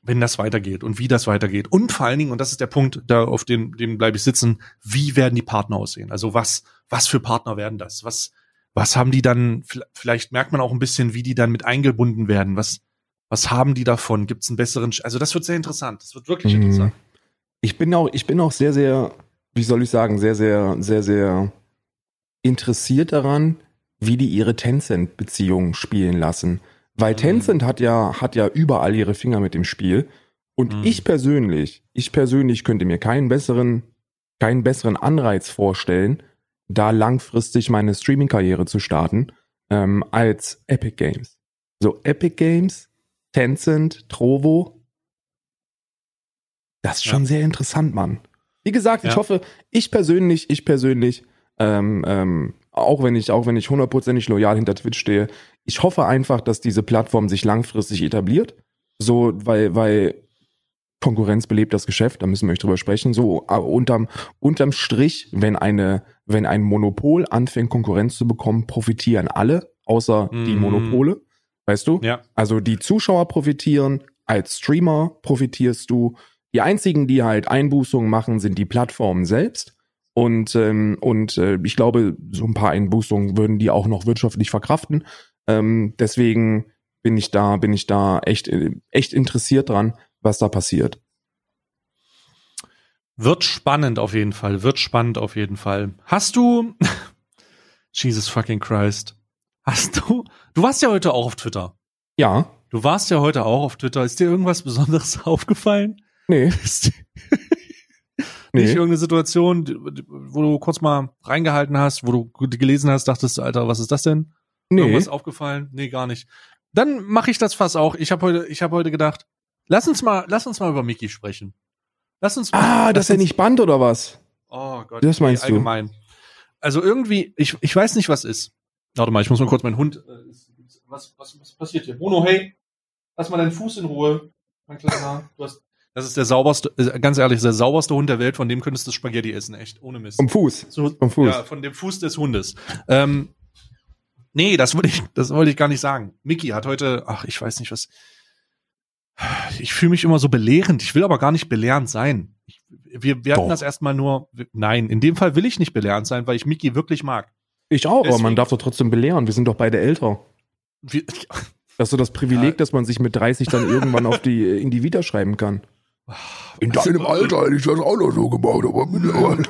wenn das weitergeht und wie das weitergeht. Und vor allen Dingen, und das ist der Punkt, da auf dem, dem bleibe ich sitzen, wie werden die Partner aussehen? Also was, was für Partner werden das? Was, was haben die dann, vielleicht merkt man auch ein bisschen, wie die dann mit eingebunden werden. Was, was haben die davon? Gibt es einen besseren, Sch- also das wird sehr interessant. Das wird wirklich Mhm. interessant. Ich bin auch, ich bin auch sehr, sehr, wie soll ich sagen, sehr, sehr, sehr, sehr interessiert daran, wie die ihre Tencent-Beziehung spielen lassen. Weil Mhm. Tencent hat ja, hat ja überall ihre Finger mit dem Spiel. Und Mhm. ich persönlich, ich persönlich könnte mir keinen besseren, keinen besseren Anreiz vorstellen, da langfristig meine Streaming-Karriere zu starten, ähm, als Epic Games. So Epic Games, Tencent, Trovo, das ist Ja. schon sehr interessant, Mann. Wie gesagt, ich Ja. hoffe, ich persönlich, ich persönlich, ähm, ähm, auch wenn ich, auch wenn ich hundertprozentig loyal hinter Twitch stehe, ich hoffe einfach, dass diese Plattform sich langfristig etabliert. So, weil, weil Konkurrenz belebt das Geschäft, da müssen wir euch drüber sprechen. So, aber unterm, unterm Strich, wenn eine, wenn ein Monopol anfängt, Konkurrenz zu bekommen, profitieren alle, außer die Mhm. Monopole. Weißt du? Ja. Also die Zuschauer profitieren, als Streamer profitierst du. Die einzigen, die halt Einbußungen machen, sind die Plattformen selbst. Und, ähm, und äh, ich glaube, so ein paar Einbußungen würden die auch noch wirtschaftlich verkraften. Ähm, deswegen bin ich da, bin ich da echt, äh, echt interessiert dran, was da passiert. Wird spannend auf jeden Fall. Wird spannend auf jeden Fall. Hast du, *laughs* Jesus fucking Christ, hast du, du warst ja heute auch auf Twitter. Ja, Du warst ja heute auch auf Twitter. Ist dir irgendwas Besonderes *laughs* aufgefallen? nee, nee. nicht irgendeine Situation, wo du kurz mal reingehalten hast, wo du gelesen hast, dachtest Alter, was ist das denn? nee. Irgendwas aufgefallen? Nee, gar nicht. Dann mache ich das fast auch. Ich habe heute, ich habe heute gedacht, lass uns mal, lass uns mal über Mickey sprechen. Lass uns mal, Ah, dass er nicht band oder was? Oh Gott, Das meinst du? allgemein. Also irgendwie, ich, ich weiß nicht, was ist. Warte mal, ich muss mal kurz meinen Hund. Äh, ist- was, was, was passiert hier? Bruno, hey, lass mal deinen Fuß in Ruhe. Mein Kleiner. Du hast, das ist der sauberste, äh, ganz ehrlich, der sauberste Hund der Welt, von dem könntest du Spaghetti essen, echt, ohne Mist. Vom Fuß. So, vom Fuß. Ja, von dem Fuß des Hundes. Ähm, nee, das wollte ich, das wollte ich gar nicht sagen. Mickey hat heute, ach, ich weiß nicht was. Ich fühle mich immer so belehrend. Ich will aber gar nicht belehrend sein. Ich, wir, Doch. das erstmal nur. Nein, in dem Fall will ich nicht belehrend sein, weil ich Mickey wirklich mag. Ich auch, aber man Deswegen- darf doch trotzdem belehren. Wir sind doch beide älter. Wir, Das ist so das Privileg, Ja. dass man sich mit 30 dann irgendwann auf die, in die Vita schreiben kann. In deinem Alter hätte ich das auch noch so gebaut, aber mittlerweile.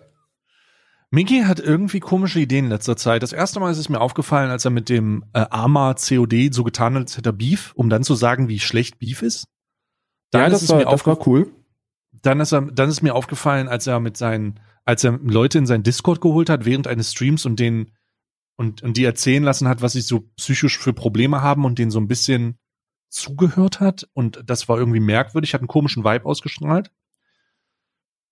*laughs* Mickey hat irgendwie komische Ideen in letzter Zeit. Das erste Mal ist es mir aufgefallen, als er mit dem äh, Arma COD so getan hat, als hätte er Beef, um dann zu sagen, wie schlecht Beef ist. Dann Ja, ist das es war, mir das war cool. dann ist er, dann ist mir aufgefallen, als er mit seinen, als er Leute in sein Discord geholt hat während eines Streams und den und, und die erzählen lassen hat, was sie so psychisch für Probleme haben und denen so ein bisschen zugehört hat und das war irgendwie merkwürdig, hat einen komischen Vibe ausgestrahlt.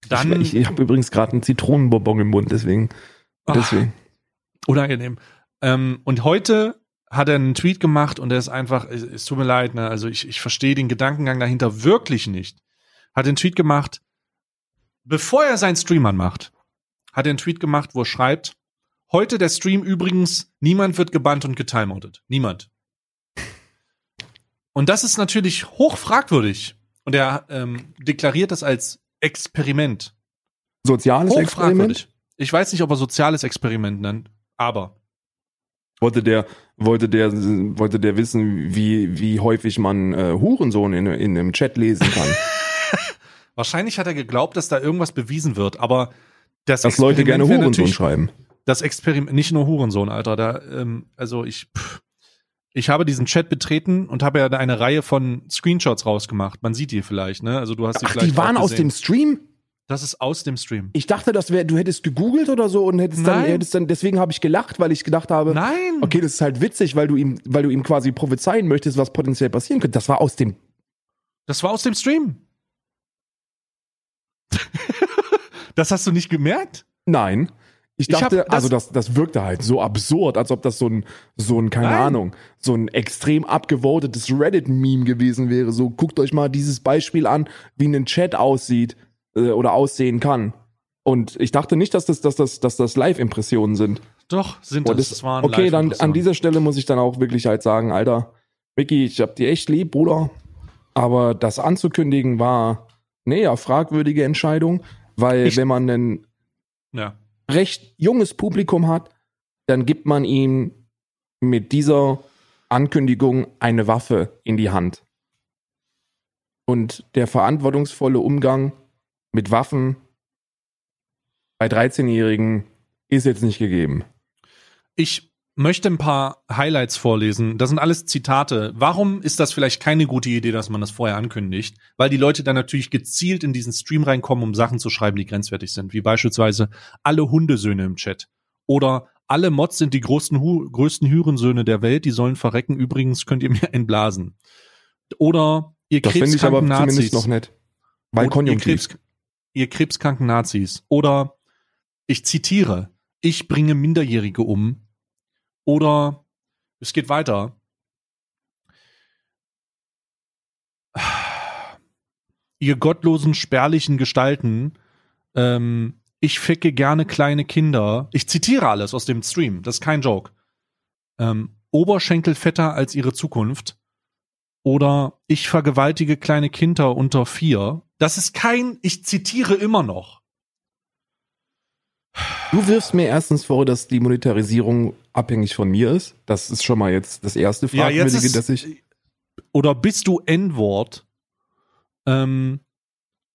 Dann, ich, ich habe übrigens gerade einen Zitronenbonbon im Mund, deswegen. Ach, deswegen. Unangenehm. Ähm, und heute hat er einen Tweet gemacht und er ist einfach, es, es tut mir leid, ne, also ich, ich verstehe den Gedankengang dahinter wirklich nicht. Hat einen Tweet gemacht, bevor er seinen Stream anmacht, hat er einen Tweet gemacht, wo er schreibt, heute der Stream übrigens, niemand wird gebannt und getimeoutet. Niemand. Und das ist natürlich hoch fragwürdig. Und er ähm, deklariert das als Experiment. Soziales Experiment? Ich weiß nicht, ob er soziales Experiment nennt, aber. Wollte der, wollte der, wollte der wissen, wie, wie häufig man äh, Hurensohn in, in einem Chat lesen kann? *laughs* Wahrscheinlich hat er geglaubt, dass da irgendwas bewiesen wird, aber das Dass Leute gerne Hurensohn schreiben. Das Experiment, nicht nur Hurensohn, Alter, da, ähm, also ich, pff, ich habe diesen Chat betreten und habe ja eine Reihe von Screenshots rausgemacht. Man sieht die vielleicht, ne? Also du hast die Ach, vielleicht die waren aus dem Stream? Das ist aus dem Stream. Ich dachte, das wäre, du hättest gegoogelt oder so und hättest dann, hättest dann, deswegen habe ich gelacht, weil ich gedacht habe, Nein. okay, das ist halt witzig, weil du ihm, weil du ihm quasi prophezeien möchtest, was potenziell passieren könnte. Das war aus dem, Das war aus dem Stream. *laughs* das hast du nicht gemerkt? nein. Ich Ich hab dachte, das- also das, das wirkte halt so absurd, als ob das so ein, so ein, keine Nein. Ahnung, so ein extrem abgevotetes Reddit-Meme gewesen wäre. So, guckt euch mal dieses Beispiel an, wie ein Chat aussieht äh, oder aussehen kann. Und ich dachte nicht, dass das, dass das, dass das Live-Impressionen sind. Doch, sind das. das, waren okay, dann an dieser Stelle muss ich dann auch wirklich halt sagen, Alter, Vicky, ich hab dir echt lieb, Bruder. Aber das anzukündigen war, nee, ja, fragwürdige Entscheidung, weil Ich- wenn man ein Ja. Recht junges Publikum hat, dann gibt man ihm mit dieser Ankündigung eine Waffe in die Hand. Und der verantwortungsvolle Umgang mit Waffen bei 13-Jährigen ist jetzt nicht gegeben. Ich möchte ein paar Highlights vorlesen. Das sind alles Zitate. Warum ist das vielleicht keine gute Idee, dass man das vorher ankündigt? Weil die Leute dann natürlich gezielt in diesen Stream reinkommen, um Sachen zu schreiben, die grenzwertig sind. Wie beispielsweise alle Hundesöhne im Chat. Oder alle Mods sind die größten, Hu größten Hurensöhne der Welt, die sollen verrecken. Übrigens könnt ihr mir *laughs* entblasen. Oder ihr Das finde ich aber krebskranken zumindest Nazis. noch nett. Weil ihr. Krebs, ihr krebskranken Nazis. Oder ich zitiere, ich bringe Minderjährige um. Oder es geht weiter. *sighs* Ihr gottlosen, spärlichen Gestalten, ähm, ich ficke gerne kleine Kinder. Ich zitiere alles aus dem Stream, das ist kein Joke. Ähm, Oberschenkel fetter als ihre Zukunft. Oder ich vergewaltige kleine Kinder unter vier. Das ist kein, ich zitiere immer noch. Du wirfst mir erstens vor, dass die Monetarisierung abhängig von mir ist. Das ist schon mal jetzt das erste Ja, Fragwürdige, ist, dass ich. oder bist du N-Wort? Ähm,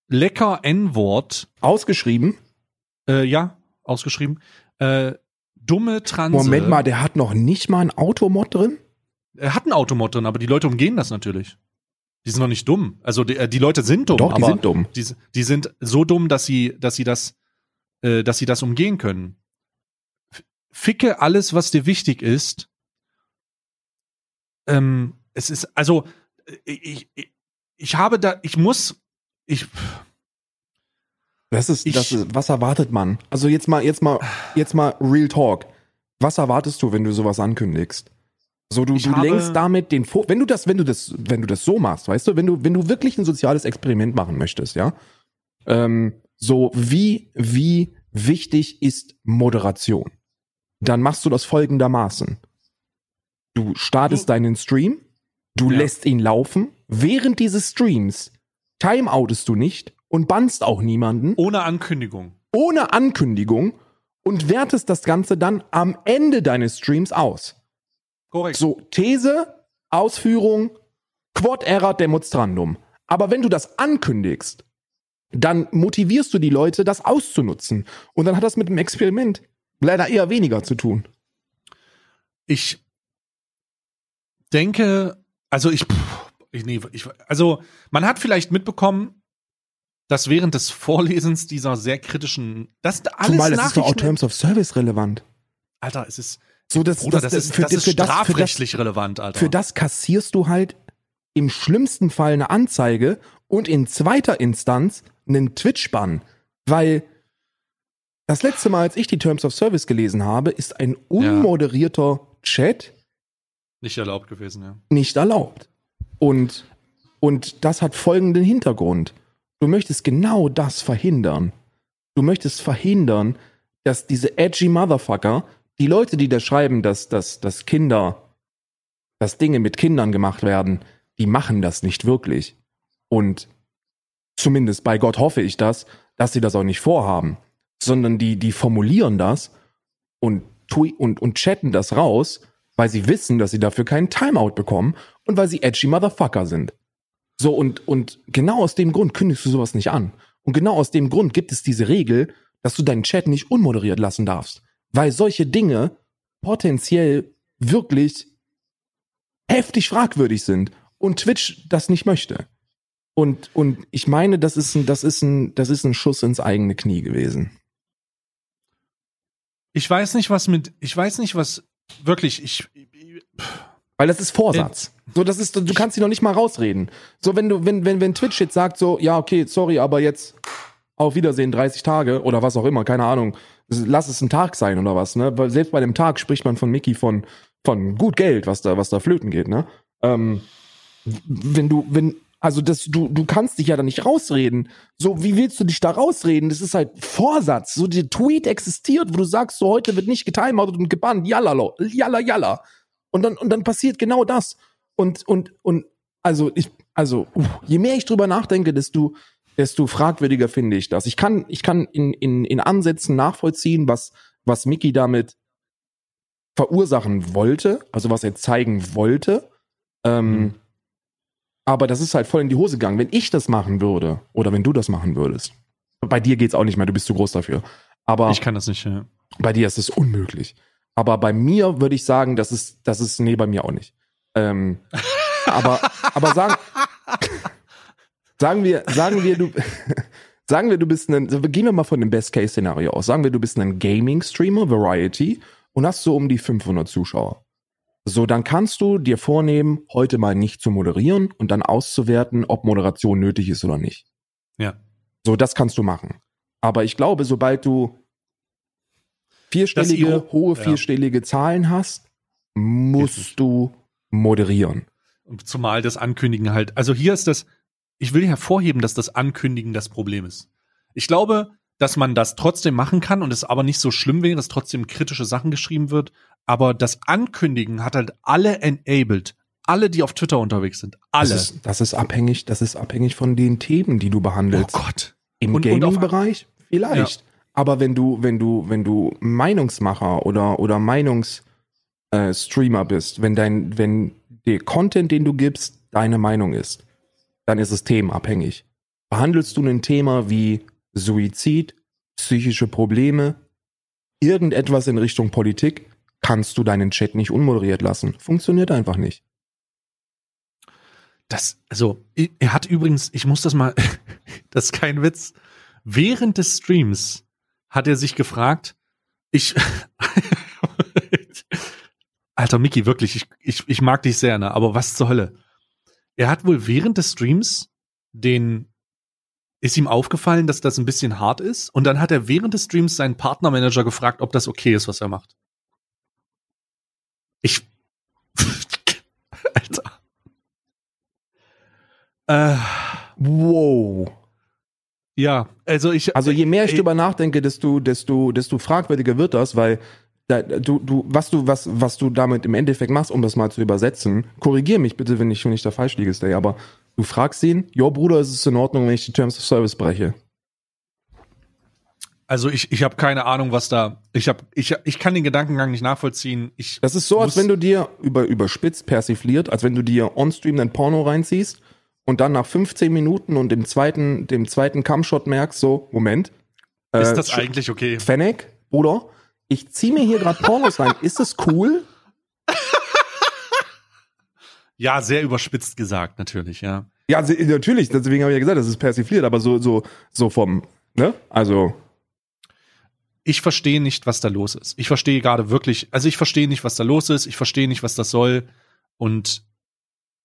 lecker N-Wort. Ausgeschrieben. Äh, ja, ausgeschrieben. Äh, dumme Transe. Moment mal, der hat noch nicht mal ein Automod drin? Er hat ein Automod drin, aber die Leute umgehen das natürlich. Die sind noch nicht dumm. Also die, äh, die Leute sind dumm. Doch, die aber sind dumm. Die, die sind so dumm, dass sie, dass sie das, äh, dass sie das umgehen können. Ficke alles, was dir wichtig ist. Ähm, es ist, also, äh, ich, ich, ich habe da, ich muss, ich, Das ist, Ich- das ist, was erwartet man? Also jetzt mal, jetzt mal, jetzt mal Real Talk. Was erwartest du, wenn du sowas ankündigst? So, du, du lenkst damit den Fo wenn du das, wenn du das, wenn du das so machst, weißt du, wenn du, wenn du wirklich ein soziales Experiment machen möchtest, ja, ähm, so wie, wie wichtig ist Moderation? Dann machst du das folgendermaßen. Du startest Du- deinen Stream, du Ja. lässt ihn laufen, während dieses Streams timeoutest du nicht und bannst auch niemanden ohne Ankündigung. ohne Ankündigung und wertest das Ganze dann am Ende deines Streams aus. Korrekt. So, These, Ausführung, Quod erat demonstrandum. Aber wenn du das ankündigst, dann motivierst du die Leute, das auszunutzen. Und dann hat das mit dem Experiment leider eher weniger zu tun. Ich denke, also ich, ich, nee, ich, also man hat vielleicht mitbekommen, dass während des Vorlesens dieser sehr kritischen, das alles Zumal das ist doch auch Terms of Service relevant. Alter, es ist, So, das, Bruder, das, ist, für, das ist für das, für das, strafrechtlich relevant, Alter. für das kassierst du halt im schlimmsten Fall eine Anzeige und in zweiter Instanz einen Twitch-Bann. Weil das letzte Mal, als ich die Terms of Service gelesen habe, ist ein unmoderierter Chat Nicht erlaubt gewesen, ja. nicht erlaubt. Und, und das hat folgenden Hintergrund. Du möchtest genau das verhindern. Du möchtest verhindern, dass diese edgy Motherfucker, die Leute, die da schreiben, dass, dass, dass Kinder, dass Dinge mit Kindern gemacht werden, die machen das nicht wirklich. Und zumindest bei Gott hoffe ich das, dass sie das auch nicht vorhaben, sondern die, die formulieren das und, und, und chatten das raus, weil sie wissen, dass sie dafür keinen Timeout bekommen und weil sie edgy Motherfucker sind. So, und, und genau aus dem Grund kündigst du sowas nicht an. Und genau aus dem Grund gibt es diese Regel, dass du deinen Chat nicht unmoderiert lassen darfst. Weil solche Dinge potenziell wirklich heftig fragwürdig sind und Twitch das nicht möchte. Und, und ich meine, das ist ein, das ist ein, das ist ein Schuss ins eigene Knie gewesen. Ich weiß nicht, was mit, ich weiß nicht, was wirklich, ich, Weil das ist Vorsatz. So, das ist, du kannst sie noch nicht mal rausreden. So, wenn du, wenn, wenn, wenn Twitch jetzt sagt, so, ja, okay, sorry, aber jetzt auf Wiedersehen 30 Tage oder was auch immer, keine Ahnung. Lass es ein Tag sein oder was, ne? Weil selbst bei dem Tag spricht man von Mickey von, von gut Geld, was da, was da flöten geht, ne? Ähm, wenn du, wenn, also das, du, du kannst dich ja da nicht rausreden. So, wie willst du dich da rausreden? Das ist halt Vorsatz. So, der Tweet existiert, wo du sagst, so heute wird nicht getimeoutet und gebannt. Jalla, jalla, jalla. Und dann, und dann passiert genau das. Und, und, und, also ich, also, uff, je mehr ich drüber nachdenke, desto, desto fragwürdiger finde ich das. Ich kann, ich kann in, in, in Ansätzen nachvollziehen, was, was Mickey damit verursachen wollte, also was er zeigen wollte. Ähm, Mhm. Aber das ist halt voll in die Hose gegangen. Wenn ich das machen würde, oder wenn du das machen würdest, bei dir geht's auch nicht mehr, du bist zu groß dafür. Aber ich kann das nicht, ja. bei dir ist es unmöglich. Aber bei mir würde ich sagen, das ist, das ist, nee, bei mir auch nicht. Ähm, *laughs* aber, aber sagen, sagen wir, sagen wir, du, *laughs* sagen wir, du bist ein, gehen wir mal von dem Best-Case-Szenario aus. Sagen wir, du bist ein Gaming-Streamer, Variety, und hast so um die 500 Zuschauer. So, dann kannst du dir vornehmen, heute mal nicht zu moderieren und dann auszuwerten, ob Moderation nötig ist oder nicht. Ja. So, das kannst du machen. Aber ich glaube, sobald du vierstellige, ihr- hohe ja. vierstellige Zahlen hast, musst du moderieren. Und Zumal das Ankündigen halt, also hier ist das, ich will hervorheben, dass das Ankündigen das Problem ist. Ich glaube, dass man das trotzdem machen kann und es aber nicht so schlimm wäre, dass trotzdem kritische Sachen geschrieben wird. Aber das Ankündigen hat halt alle enabled. Alle, die auf Twitter unterwegs sind. Alle. Das ist, das ist abhängig, das ist abhängig von den Themen, die du oh behandelst. Gott. Im Gaming-Bereich vielleicht. Aber wenn du, wenn du, wenn du Meinungsmacher oder, oder Meinungsstreamer äh, bist, wenn dein, wenn der Content, den du gibst, deine Meinung ist, dann ist es themenabhängig. Behandelst du ein Thema wie Suizid, psychische Probleme, irgendetwas in Richtung Politik, kannst du deinen Chat nicht unmoderiert lassen. Funktioniert einfach nicht. Das, also, er hat übrigens, ich muss das mal, *laughs* das ist kein Witz. Während des Streams hat er sich gefragt, ich, *laughs* Alter Mickey, wirklich, ich, ich, ich mag dich sehr, ne, aber was zur Hölle? Er hat wohl während des Streams den, ist ihm aufgefallen, dass das ein bisschen hart ist und dann hat er während des Streams seinen Partnermanager gefragt, ob das okay ist, was er macht. Ich, *laughs* Alter. Äh, Wow. ja, also ich. Also je mehr ich Ey. drüber nachdenke, desto, desto, desto fragwürdiger wird das, weil da, du, du, was du, was, was du damit im Endeffekt machst, um das mal zu übersetzen, korrigier mich bitte, wenn ich, wenn ich da falsch liege, Stay, aber du fragst ihn, jo Bruder, ist es in Ordnung, wenn ich die Terms of Service breche? Also ich, ich habe keine Ahnung, was da. Ich habe, ich, ich kann den Gedankengang nicht nachvollziehen. Ich, Das ist so, als wenn du dir über, überspitzt persifliert, als wenn du dir on-stream ein Porno reinziehst und dann nach 15 Minuten und dem zweiten, dem zweiten Cumshot merkst, so, Moment. ist äh, das Sch- eigentlich okay? Fennec, Bruder, ich zieh mir hier gerade Pornos rein. Ist das cool? *laughs* Ja, sehr überspitzt gesagt, natürlich, ja. Ja, natürlich, deswegen habe ich ja gesagt, das ist persifliert, aber so, so, so vom, ne? Also, Ich verstehe nicht, was da los ist. Ich verstehe gerade wirklich, also ich verstehe nicht, was da los ist. Ich verstehe nicht, was das soll und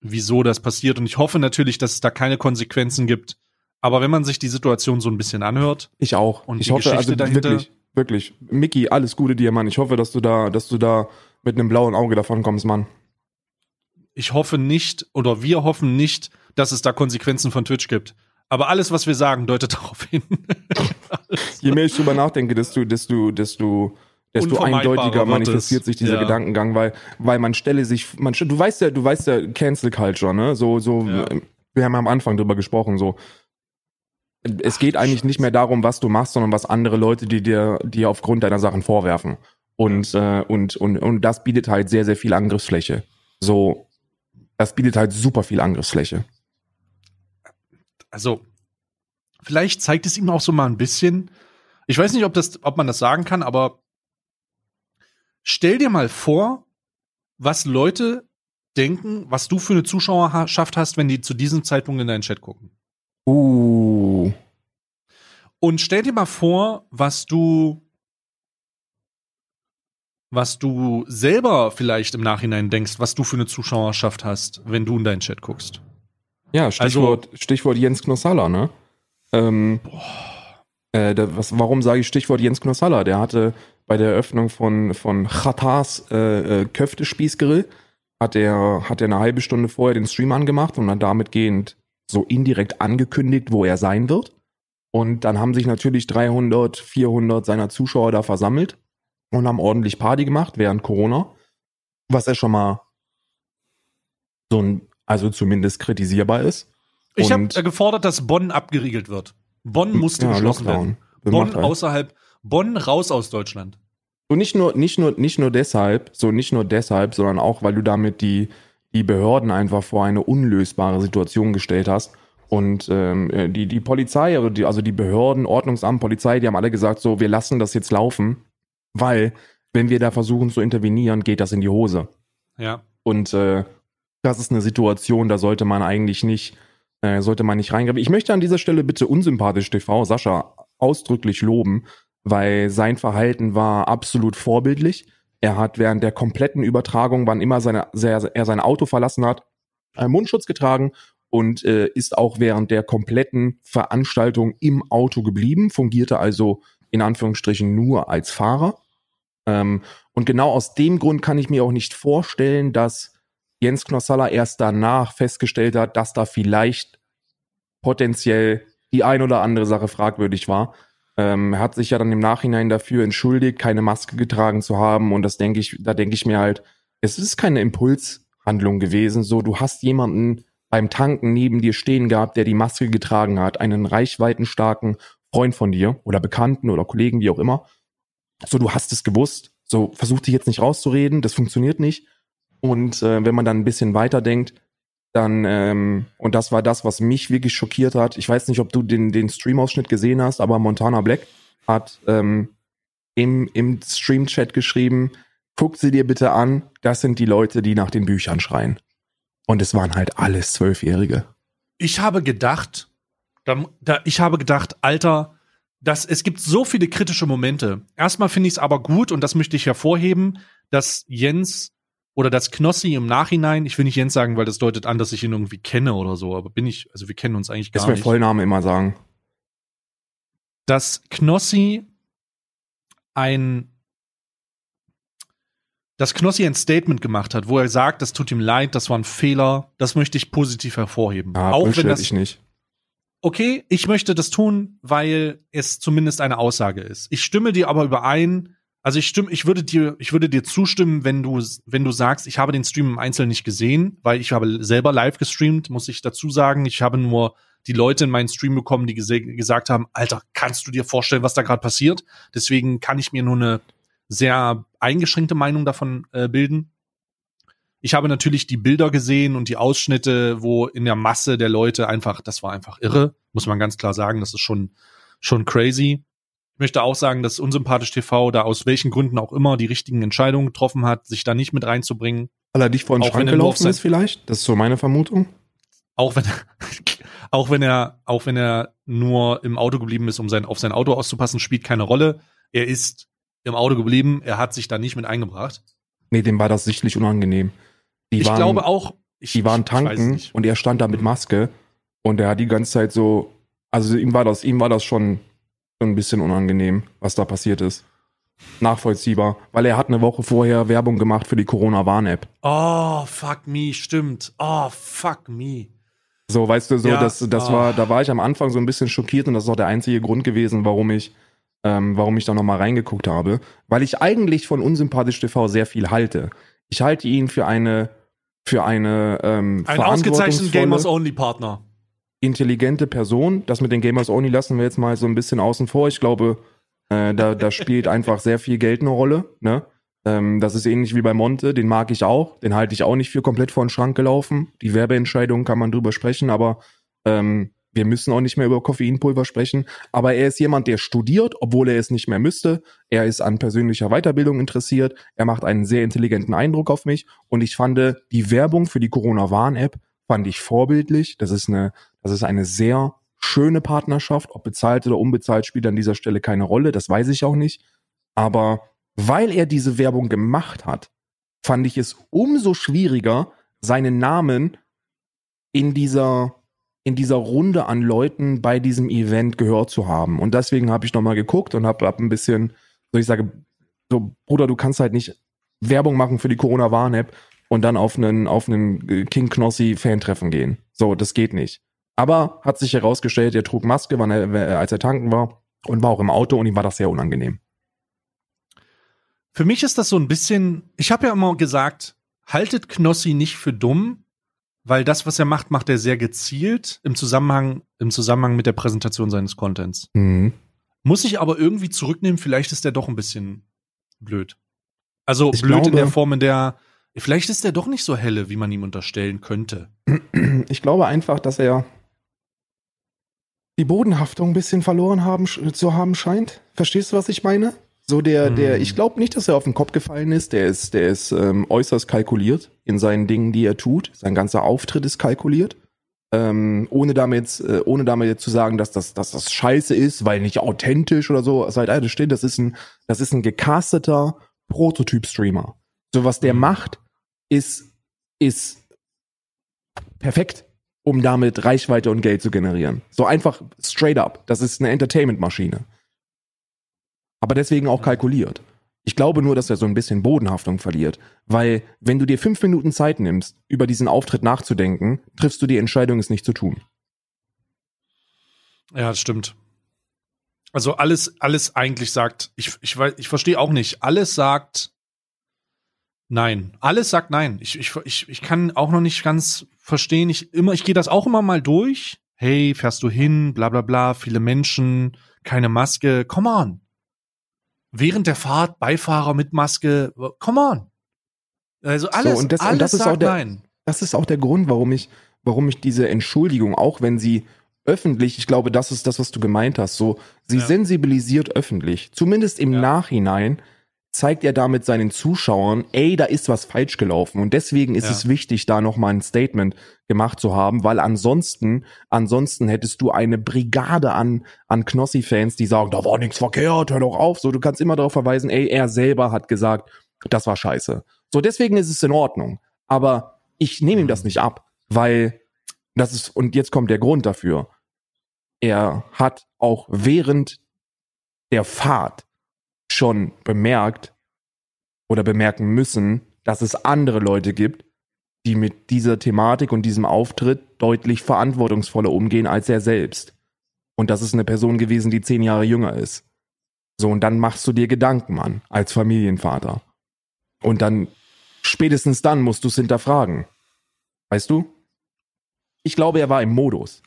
wieso das passiert. Und ich hoffe natürlich, dass es da keine Konsequenzen gibt. Aber wenn man sich die Situation so ein bisschen anhört, ich auch. Und ich die hoffe, Geschichte also dahinter? wirklich, wirklich. Mickey, alles Gute dir, Mann. Ich hoffe, dass du da, dass du da mit einem blauen Auge davon kommst, Mann. ich hoffe nicht oder wir hoffen nicht, dass es da Konsequenzen von Twitch gibt. Aber alles, was wir sagen, deutet *laughs* darauf hin. Je mehr ich drüber nachdenke, desto, desto, desto, desto eindeutiger manifestiert es. sich dieser Ja. Gedankengang, weil, weil man stelle sich, man, du weißt ja, du weißt ja Cancel Culture, ne? So, so, Ja. wir haben am Anfang drüber gesprochen, so. Es geht eigentlich nicht mehr darum, was du machst, sondern was andere Leute, die dir, dir aufgrund deiner Sachen vorwerfen. Und, äh, und, und, und das bietet halt sehr, sehr viel Angriffsfläche. So, das bietet halt super viel Angriffsfläche. Also, vielleicht zeigt es ihm auch so mal ein bisschen. Ich weiß nicht, ob das, ob man das sagen kann, aber stell dir mal vor, was Leute denken, was du für eine Zuschauerschaft hast, wenn die zu diesem Zeitpunkt in deinen Chat gucken. Uh. Und stell dir mal vor, was du, was du selber vielleicht im Nachhinein denkst, was du für eine Zuschauerschaft hast, wenn du in deinen Chat guckst. Ja, Stichwort, Stichwort Jens Knossalla, ne? Ähm, äh, da, was, warum sage ich Stichwort Jens Knossalla? Der hatte bei der Eröffnung von, von Chatars äh, äh, Köftespießgrill, hat er, hat er eine halbe Stunde vorher den Stream angemacht und dann damit gehend so indirekt angekündigt, wo er sein wird. Und dann haben sich natürlich 300, 400 seiner Zuschauer da versammelt und haben ordentlich Party gemacht während Corona. Was ja schon mal so ein, also zumindest kritisierbar ist. Ich habe Und- äh, gefordert, dass Bonn abgeriegelt wird. Bonn musste geschlossen werden. Bonn außerhalb, Bonn raus aus Deutschland. So nicht nur, nicht nur, nicht nur deshalb, so nicht nur deshalb, sondern auch, weil du damit die, die Behörden einfach vor eine unlösbare Situation gestellt hast. Und ähm, äh, die, die Polizei, also die, also die Behörden, Ordnungsamt, Polizei, die haben alle gesagt, so, wir lassen das jetzt laufen, weil, wenn wir da versuchen zu intervenieren, geht das in die Hose. Ja. Und äh, das ist eine Situation, da sollte man eigentlich nicht, äh, sollte man nicht reingreifen. Ich möchte an dieser Stelle bitte unsympathisch TV Sascha ausdrücklich loben, weil sein Verhalten war absolut vorbildlich. Er hat während der kompletten Übertragung, wann immer seine, sehr, er sein Auto verlassen hat, einen Mundschutz getragen und äh, ist auch während der kompletten Veranstaltung im Auto geblieben, fungierte also in Anführungsstrichen nur als Fahrer. Ähm, und genau aus dem Grund kann ich mir auch nicht vorstellen, dass Jens Knossalla erst danach festgestellt hat, dass da vielleicht potenziell die ein oder andere Sache fragwürdig war. Ähm, er hat sich ja dann im Nachhinein dafür entschuldigt, keine Maske getragen zu haben. Und das denke ich, da denke ich mir halt, es ist keine Impulshandlung gewesen. So, du hast jemanden beim Tanken neben dir stehen gehabt, der die Maske getragen hat, einen reichweitenstarken Freund von dir oder Bekannten oder Kollegen, wie auch immer. So, du hast es gewusst. So, versuch dich jetzt nicht rauszureden, das funktioniert nicht. Und äh, wenn man dann ein bisschen weiter denkt, dann, ähm, und das war das, was mich wirklich schockiert hat. Ich weiß nicht, ob du den, den Stream-Ausschnitt gesehen hast, aber Montana Black hat ähm, im, im Stream-Chat geschrieben, guck sie dir bitte an, das sind die Leute, die nach den Büchern schreien. Und es waren halt alles Zwölfjährige. Ich habe gedacht, da, da, ich habe gedacht, Alter, dass es gibt so viele kritische Momente. Erstmal finde ich es aber gut und das möchte ich hervorheben, dass Jens oder dass Knossi im Nachhinein, ich will nicht Jens sagen, weil das deutet an, dass ich ihn irgendwie kenne oder so, aber bin ich, also wir kennen uns eigentlich Das gar wäre nicht. Vollname immer sagen. dass Knossi ein dass Knossi ein Statement gemacht hat, wo er sagt, das tut ihm leid, das war ein Fehler, das möchte ich positiv hervorheben. Ah, Auch wenn das ich nicht. okay, ich möchte das tun, weil es zumindest eine Aussage ist. Ich stimme dir aber überein. Also ich stimme, ich würde dir, ich würde dir zustimmen, wenn du, wenn du sagst, ich habe den Stream im Einzelnen nicht gesehen, weil ich habe selber live gestreamt, muss ich dazu sagen. Ich habe nur die Leute in meinen Stream bekommen, die gesagt haben, Alter, kannst du dir vorstellen, was da gerade passiert? Deswegen kann ich mir nur eine sehr eingeschränkte Meinung davon äh, bilden. Ich habe natürlich die Bilder gesehen und die Ausschnitte, wo in der Masse der Leute einfach, das war einfach irre, muss man ganz klar sagen, das ist schon, schon crazy. Ich möchte auch sagen, dass Unsympathisch TV da aus welchen Gründen auch immer die richtigen Entscheidungen getroffen hat, sich da nicht mit reinzubringen. Weil er dich vor den Schrank gelaufen ist vielleicht? Das ist so meine Vermutung. auch wenn, *laughs* auch wenn er, auch wenn er nur im Auto geblieben ist, um sein, auf sein Auto auszupassen, spielt keine Rolle. Er ist im Auto geblieben, er hat sich da nicht mit eingebracht. Nee, dem war das sichtlich unangenehm. Die ich waren, glaube auch, ich, die waren tanken und er stand da mit Maske und er hat die ganze Zeit so, also ihm war das, ihm war das schon ein bisschen unangenehm, was da passiert ist. Nachvollziehbar, weil er hat eine Woche vorher Werbung gemacht für die Corona-Warn-App. Oh, fuck me, stimmt. Oh, fuck me. So, weißt du, so, Ja, das, das ah. war, da war ich am Anfang so ein bisschen schockiert und das ist auch der einzige Grund gewesen, warum ich, ähm, warum ich da nochmal reingeguckt habe. Weil ich eigentlich von Unsympathisch TV sehr viel halte. Ich halte ihn für eine, für eine, ähm, Ein ausgezeichneter verantwortungsvolle, Gamers-Only-Partner. Intelligente Person. Das mit den Gamers Only lassen wir jetzt mal so ein bisschen außen vor. Ich glaube, äh, da, da spielt einfach sehr viel Geld eine Rolle, ne? Ähm, das ist ähnlich wie bei Monte, den mag ich auch. Den halte ich auch nicht für komplett vor den Schrank gelaufen. Die Werbeentscheidung kann man drüber sprechen, aber ähm, wir müssen auch nicht mehr über Koffeinpulver sprechen. Aber er ist jemand, der studiert, obwohl er es nicht mehr müsste. Er ist an persönlicher Weiterbildung interessiert. Er macht einen sehr intelligenten Eindruck auf mich. Und ich fand die Werbung für die Corona-Warn-App fand ich vorbildlich. Das ist eine, das ist eine sehr schöne Partnerschaft. Ob bezahlt oder unbezahlt spielt an dieser Stelle keine Rolle. Das weiß ich auch nicht. Aber weil er diese Werbung gemacht hat, fand ich es umso schwieriger, seinen Namen in dieser in dieser Runde an Leuten bei diesem Event gehört zu haben. Und deswegen habe ich nochmal geguckt und habe hab ein bisschen, so ich sage, so, Bruder, du kannst halt nicht Werbung machen für die Corona-Warn-App und dann auf einen, auf einen äh, King Knossi-Fan-Treffen gehen. So, das geht nicht. Aber hat sich herausgestellt, er trug Maske, wann er, als er tanken war und war auch im Auto und ihm war das sehr unangenehm. Für mich ist das so ein bisschen, ich habe ja immer gesagt, haltet Knossi nicht für dumm, weil das, was er macht, macht er sehr gezielt im Zusammenhang, im Zusammenhang mit der Präsentation seines Contents. Mhm. Muss ich aber irgendwie zurücknehmen, vielleicht ist der doch ein bisschen blöd. Also Ich blöd in glaube- der Form, in der, vielleicht ist der doch nicht so helle, wie man ihm unterstellen könnte. Ich glaube einfach, dass er die Bodenhaftung ein bisschen verloren haben, zu haben scheint. Verstehst du, was ich meine? So der, der, Hm. ich glaube nicht, dass er auf den Kopf gefallen ist. Der ist, der ist ähm, äußerst kalkuliert in seinen Dingen, die er tut. Sein ganzer Auftritt ist kalkuliert. Ähm, ohne damit, äh, ohne damit zu sagen, dass das, dass das scheiße ist, weil nicht authentisch oder so. Seit alles steht, das ist ein, das ist ein gecasteter Prototyp-Streamer. So was der Mhm. macht, ist, ist perfekt, um damit Reichweite und Geld zu generieren. So einfach straight up. Das ist eine Entertainment-Maschine. Aber deswegen auch kalkuliert. Ich glaube nur, dass er so ein bisschen Bodenhaftung verliert. Weil, wenn du dir fünf Minuten Zeit nimmst, über diesen Auftritt nachzudenken, triffst du die Entscheidung, es nicht zu tun. Ja, das stimmt. Also alles, alles eigentlich sagt, ich, ich ich verstehe auch nicht. Alles sagt nein. Alles sagt nein. Ich, ich, ich, ich kann auch noch nicht ganz verstehen. Ich immer, ich gehe das auch immer mal durch. Hey, fährst du hin? Bla bla bla. Viele Menschen, keine Maske. Come on. Während der Fahrt Beifahrer mit Maske. Come on. Also alles, und das- und alles das ist auch sagt der- nein. Das ist auch der Grund, warum ich, warum ich diese Entschuldigung, auch wenn sie öffentlich, ich glaube, das ist das, was du gemeint hast, so, sie Ja. sensibilisiert öffentlich, zumindest im Ja. Nachhinein, zeigt er damit seinen Zuschauern, ey, da ist was falsch gelaufen. Und deswegen ist Ja. es wichtig, da nochmal ein Statement gemacht zu haben, weil ansonsten, ansonsten hättest du eine Brigade an, an Knossi-Fans, die sagen, da war nichts verkehrt, hör doch auf. So, du kannst immer darauf verweisen, ey, er selber hat gesagt, das war scheiße. So, deswegen ist es in Ordnung. Aber ich nehme ihm das nicht ab, weil das ist, und jetzt kommt der Grund dafür. Er hat auch während der Fahrt schon bemerkt oder bemerken müssen, dass es andere Leute gibt, die mit dieser Thematik und diesem Auftritt deutlich verantwortungsvoller umgehen als er selbst. Und das ist eine Person gewesen, die zehn Jahre jünger ist. So, und dann machst du dir Gedanken, Mann, als Familienvater. Und dann, spätestens dann musst du es hinterfragen. Weißt du? Ich glaube, er war im Modus.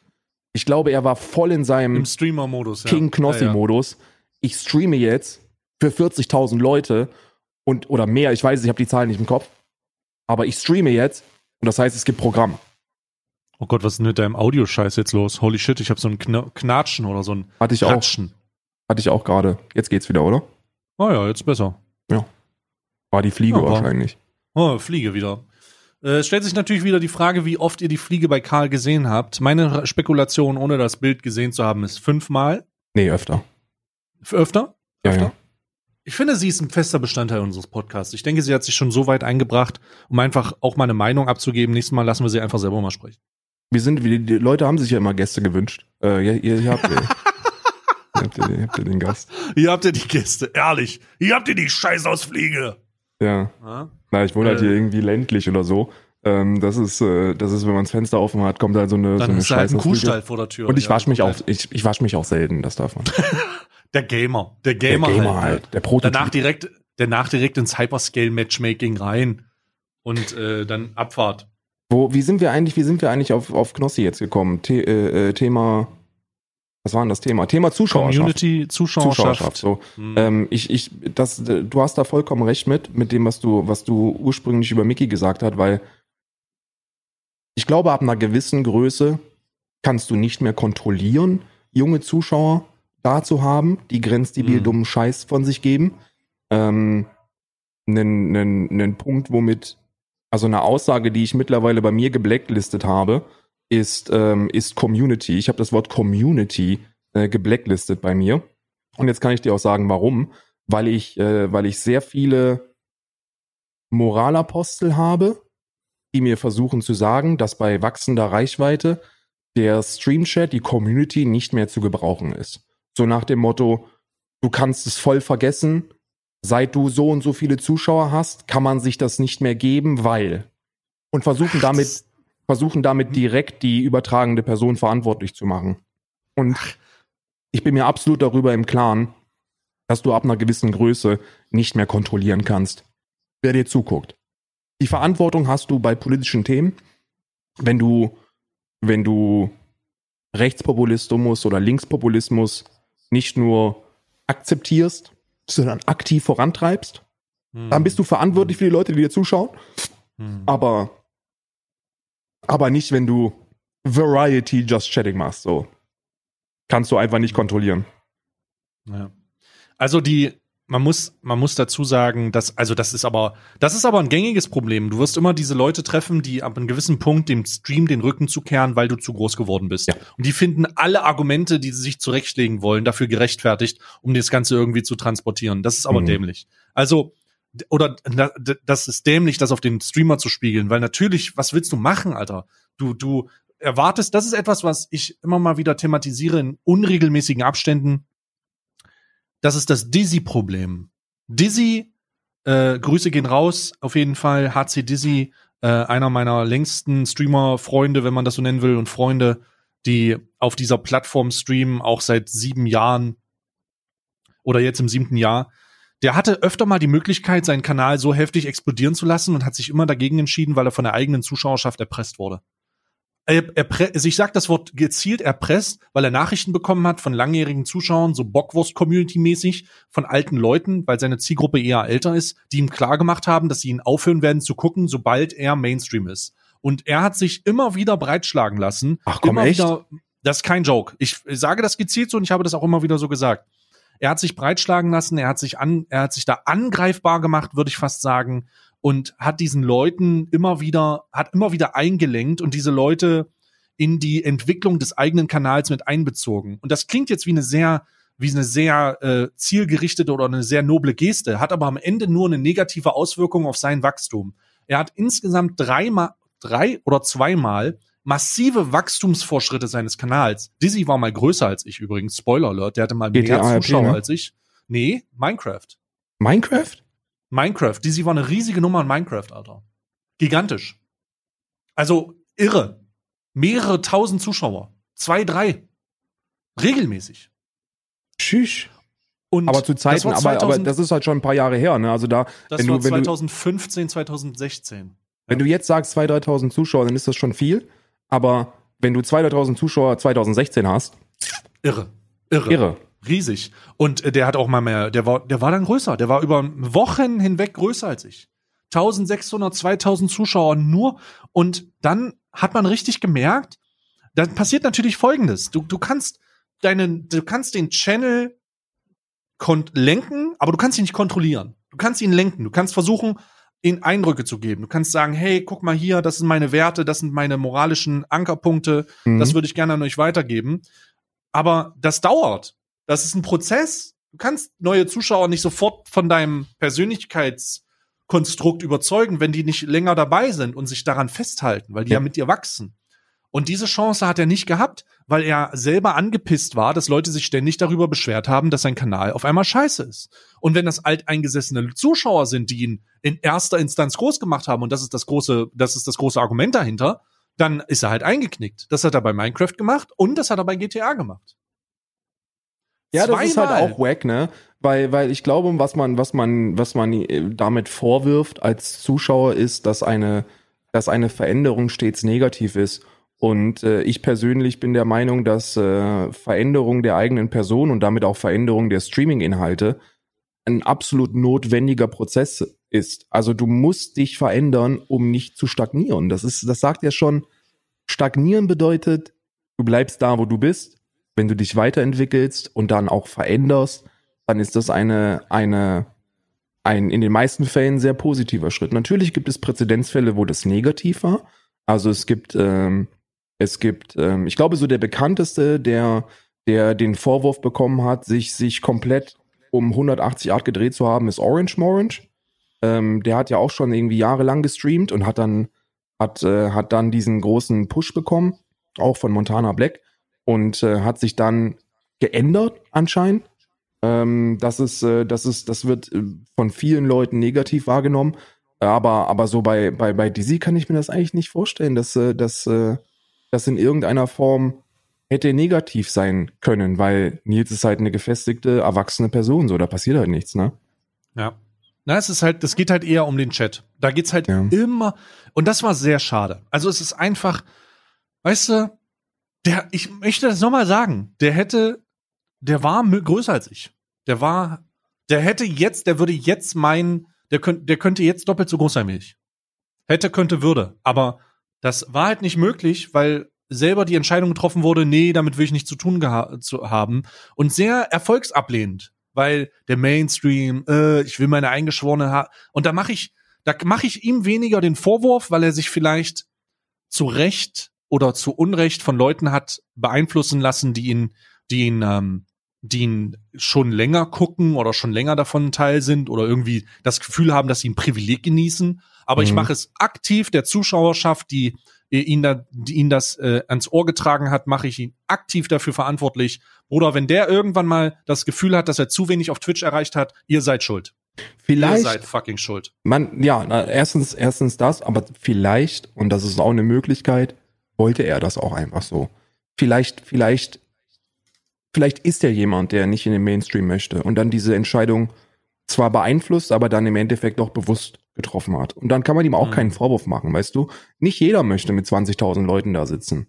Ich glaube, er war voll in seinem Im Streamer-Modus. Ja. King Ja, ja. Knossi-Modus. Ich streame jetzt für 40.000 Leute und oder mehr, ich weiß, ich habe die Zahlen nicht im Kopf, aber ich streame jetzt und das heißt, es gibt Programm. Oh Gott, was ist denn mit deinem Audioscheiß jetzt los? Holy shit, ich habe so ein Kna Knatschen oder so ein Hatte ich auch, Ratschen. hatte ich auch gerade. Jetzt geht's wieder, oder? Oh ja, jetzt besser. War die Fliege Ja, wahrscheinlich. Oh, Fliege wieder. Äh, Es stellt sich natürlich wieder die Frage, wie oft ihr die Fliege bei Karl gesehen habt. Meine Spekulation, ohne das Bild gesehen zu haben, ist fünfmal. Nee, öfter. Öfter? Ja, Öfter? ja. Ich finde, sie ist ein fester Bestandteil unseres Podcasts. Ich denke, sie hat sich schon so weit eingebracht, um einfach auch mal eine Meinung abzugeben. Nächstes Mal lassen wir sie einfach selber mal sprechen. Wir sind, die, Leute haben sich ja immer Gäste gewünscht. Äh, ihr, ihr, ihr habt, *laughs* ihr, habt, ihr, habt ihr den Gast. Hier habt ihr die Gäste, ehrlich. Hier habt ihr die Scheißausfliege. Ja. Ja? Na, ich wohne halt Äh. hier irgendwie ländlich oder so. Ähm, das ist, äh, das ist, wenn man das Fenster offen hat, kommt halt so eine, so Dann eine ist halt ein. Kuhstall vor der Tür. Und ich Ja, wasche mich auch, ich, ich wasche mich auch selten, das darf man. *laughs* Der Gamer. Der Gamer, der Gamer halt. halt, der Prototyp. Danach direkt, danach direkt ins Hyperscale-Matchmaking rein. Und äh, dann Abfahrt. Wo, wie sind wir eigentlich, wie sind wir eigentlich auf, auf Knossi jetzt gekommen? The, äh, äh, Thema, was war denn das Thema? Thema Zuschauerschaft. Community, Zuschauerschaft. Zuschauerschaft, so. Hm. Ähm, ich, ich, das, du hast da vollkommen recht mit, mit dem, was du, was du ursprünglich über Mickey gesagt hast, weil ich glaube, ab einer gewissen Größe kannst du nicht mehr kontrollieren, junge Zuschauer da zu haben, die grenzdebil Mhm. dummen Scheiß von sich geben. Ähm, einen, einen, einen Punkt, womit, also eine Aussage, die ich mittlerweile bei mir geblacklistet habe, ist, ähm, ist Community. Ich habe das Wort Community äh, geblacklistet bei mir. Und jetzt kann ich dir auch sagen, warum. Weil ich, äh, weil ich sehr viele Moralapostel habe, die mir versuchen zu sagen, dass bei wachsender Reichweite der Stream-Chat, die Community nicht mehr zu gebrauchen ist. So nach dem Motto, du kannst es voll vergessen, seit du so und so viele Zuschauer hast, kann man sich das nicht mehr geben, weil. Und versuchen damit, versuchen damit direkt die übertragende Person verantwortlich zu machen. Und ich bin mir absolut darüber im Klaren, dass du ab einer gewissen Größe nicht mehr kontrollieren kannst, wer dir zuguckt. Die Verantwortung hast du bei politischen Themen, wenn du, wenn du Rechtspopulismus oder Linkspopulismus nicht nur akzeptierst, sondern aktiv vorantreibst, Hm. dann bist du verantwortlich für die Leute, die dir zuschauen, Hm. aber, aber nicht, wenn du Variety Just Chatting machst, so. Kannst du einfach nicht kontrollieren. Ja. Also die, man muss, man muss dazu sagen, dass, also das ist aber, das ist aber ein gängiges Problem. Du wirst immer diese Leute treffen, die ab einem gewissen Punkt dem Stream den Rücken zukehren, weil du zu groß geworden bist. Ja. Und die finden alle Argumente, die sie sich zurechtlegen wollen, dafür gerechtfertigt, um das Ganze irgendwie zu transportieren. Das ist aber Mhm. dämlich. Also, oder das ist dämlich, das auf den Streamer zu spiegeln, weil natürlich, was willst du machen, Alter? Du, du erwartest, das ist etwas, was ich immer mal wieder thematisiere in unregelmäßigen Abständen das ist das Dizzy-Problem. Dizzy, äh, Grüße gehen raus, auf jeden Fall. HC Dizzy, äh, einer meiner längsten Streamer-Freunde, wenn man das so nennen will, und Freunde, die auf dieser Plattform streamen, auch seit sieben Jahren oder jetzt im siebten Jahr. Der hatte öfter mal die Möglichkeit, seinen Kanal so heftig explodieren zu lassen und hat sich immer dagegen entschieden, weil er von der eigenen Zuschauerschaft erpresst wurde. Also ich sag das Wort gezielt erpresst, weil er Nachrichten bekommen hat von langjährigen Zuschauern, so Bockwurst-Community-mäßig, von alten Leuten, weil seine Zielgruppe eher älter ist, die ihm klargemacht haben, dass sie ihn aufhören werden zu gucken, sobald er Mainstream ist. Und er hat sich immer wieder breitschlagen lassen. Ach komm, immer echt? Wieder, das ist kein Joke. Ich sage das gezielt so und ich habe das auch immer wieder so gesagt. Er hat sich breitschlagen lassen, er hat sich an, er hat sich da angreifbar gemacht, würde ich fast sagen, und hat diesen Leuten immer wieder, hat immer wieder eingelenkt und diese Leute in die Entwicklung des eigenen Kanals mit einbezogen. Und das klingt jetzt wie eine sehr, wie eine sehr äh, zielgerichtete oder eine sehr noble Geste, hat aber am Ende nur eine negative Auswirkung auf sein Wachstum. Er hat insgesamt dreimal, drei oder zweimal massive Wachstumsfortschritte seines Kanals. Dizzy war mal größer als ich übrigens. Spoiler Alert, der hatte mal GTA mehr Zuschauer ne? als ich. Nee, Minecraft. Minecraft? Minecraft. Dizzy war eine riesige Nummer in Minecraft, Alter. Gigantisch. Also irre. Mehrere tausend Zuschauer. Zwei, drei. Regelmäßig. Tschüss. Und Aber zu Zeiten, das war aber, aber 2000 das ist halt schon ein paar Jahre her, ne? Also da, das wenn war du, wenn du, 2015, 2016. wenn du jetzt sagst 2.000, 3.000 Zuschauer, dann ist das schon viel. Aber wenn du 2.000, 3.000 Zuschauer 2016 hast, Irre. Irre. irre. Riesig. Und äh, der hat auch mal mehr, der war, der war dann größer. Der war über Wochen hinweg größer als ich. 1600, 2000 Zuschauer nur. Und dann hat man richtig gemerkt, dann passiert natürlich Folgendes. Du, du kannst deinen, du kannst den Channel lenken, aber du kannst ihn nicht kontrollieren. Du kannst ihn lenken. Du kannst versuchen, ihnen Eindrücke zu geben. Du kannst sagen, hey, guck mal hier, das sind meine Werte, das sind meine moralischen Ankerpunkte, Mhm. das würde ich gerne an euch weitergeben. Aber das dauert. Das ist ein Prozess. Du kannst neue Zuschauer nicht sofort von deinem Persönlichkeitskonstrukt überzeugen, wenn die nicht länger dabei sind und sich daran festhalten, weil die ja, Ja. mit dir wachsen. Und diese Chance hat er nicht gehabt, weil er selber angepisst war, dass Leute sich ständig darüber beschwert haben, dass sein Kanal auf einmal scheiße ist. Und wenn das alteingesessene Zuschauer sind, die ihn in erster Instanz groß gemacht haben, und das ist das große, das ist das große Argument dahinter, dann ist er halt eingeknickt. Das hat er bei Minecraft gemacht und das hat er bei GTA gemacht. Ja, das ist halt Zweimal. auch wack, ne? Weil, weil ich glaube, was man, was man, was man äh, damit vorwirft als Zuschauer ist, dass eine, dass eine Veränderung stets negativ ist. Und äh, ich persönlich bin der Meinung, dass äh, Veränderung der eigenen Person und damit auch Veränderung der Streaming-Inhalte ein absolut notwendiger Prozess ist. Also du musst dich verändern, um nicht zu stagnieren. Das ist, das sagt ja schon, stagnieren bedeutet, du bleibst da, wo du bist. Wenn du dich weiterentwickelst und dann auch veränderst, dann ist das eine, eine, ein in den meisten Fällen sehr positiver Schritt. Natürlich gibt es Präzedenzfälle, wo das negativ war. Also es gibt, ähm, es gibt, ähm, ich glaube, so der bekannteste, der, der den Vorwurf bekommen hat, sich, sich komplett um 180 Grad gedreht zu haben, ist Orange Morange. Ähm, der hat ja auch schon irgendwie jahrelang gestreamt und hat dann, hat, äh, hat dann diesen großen Push bekommen, auch von Montana Black und äh, hat sich dann geändert anscheinend. Ähm, das ist, äh, das ist, das wird äh, von vielen Leuten negativ wahrgenommen. Aber, aber so bei, bei, bei DC kann ich mir das eigentlich nicht vorstellen, dass, äh, dass, äh, das in irgendeiner Form hätte negativ sein können, weil Nils ist halt eine gefestigte, erwachsene Person, so, da passiert halt nichts, ne? Ja. Na, es ist halt, das geht halt eher um den Chat. Da geht's halt Ja. immer, und das war sehr schade. Also es ist einfach, weißt du, der, ich möchte das nochmal sagen, der hätte, der war größer als ich. Der war, der hätte jetzt, der würde jetzt meinen, der könnte, der könnte jetzt doppelt so groß sein wie ich. Hätte, könnte, würde. Aber das war halt nicht möglich, weil selber die Entscheidung getroffen wurde, nee, damit will ich nichts zu tun zu haben. Und sehr erfolgsablehnend, weil der Mainstream, äh, ich will meine eingeschworene ha und da mache ich, da mache ich ihm weniger den Vorwurf, weil er sich vielleicht zu Recht oder zu Unrecht von Leuten hat beeinflussen lassen, die ihn, die ihn, ähm, die ihn schon länger gucken oder schon länger davon ein Teil sind oder irgendwie das Gefühl haben, dass sie ein Privileg genießen. Aber ich Mhm. mache es aktiv der Zuschauerschaft, die ihn da, die ihn das äh, ans Ohr getragen hat, mache ich ihn aktiv dafür verantwortlich. Oder wenn der irgendwann mal das Gefühl hat, dass er zu wenig auf Twitch erreicht hat, ihr seid schuld. Ihr Vielleicht, seid fucking schuld. man, ja, na, erstens, erstens das, aber vielleicht, und das ist auch eine Möglichkeit, wollte er das auch einfach so. Vielleicht, vielleicht, vielleicht ist er jemand, der nicht in den Mainstream möchte und dann diese Entscheidung zwar beeinflusst, aber dann im Endeffekt auch bewusst getroffen hat. Und dann kann man ihm auch Mhm. keinen Vorwurf machen, weißt du? Nicht jeder möchte mit 20.000 Leuten da sitzen.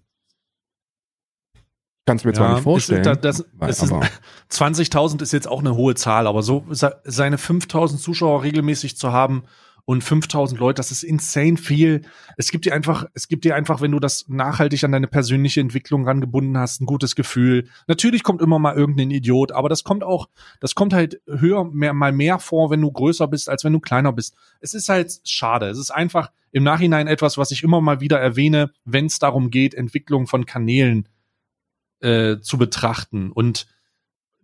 Kannst mir zwar nicht vorstellen. Ist, da- das, aber- 20.000 *laughs* ist jetzt auch eine hohe Zahl, aber so se- seine 5.000 Zuschauer regelmäßig zu haben und 5.000 Leute, das ist insane viel. Es gibt dir einfach, es gibt dir einfach, wenn du das nachhaltig an deine persönliche Entwicklung rangebunden hast, ein gutes Gefühl. Natürlich kommt immer mal irgendein Idiot, aber das kommt auch, das kommt halt höher, mehr, mal mehr vor, wenn du größer bist, als wenn du kleiner bist. Es ist halt schade. Es ist einfach im Nachhinein etwas, was ich immer mal wieder erwähne, wenn es darum geht, Entwicklung von Kanälen äh, zu betrachten. Und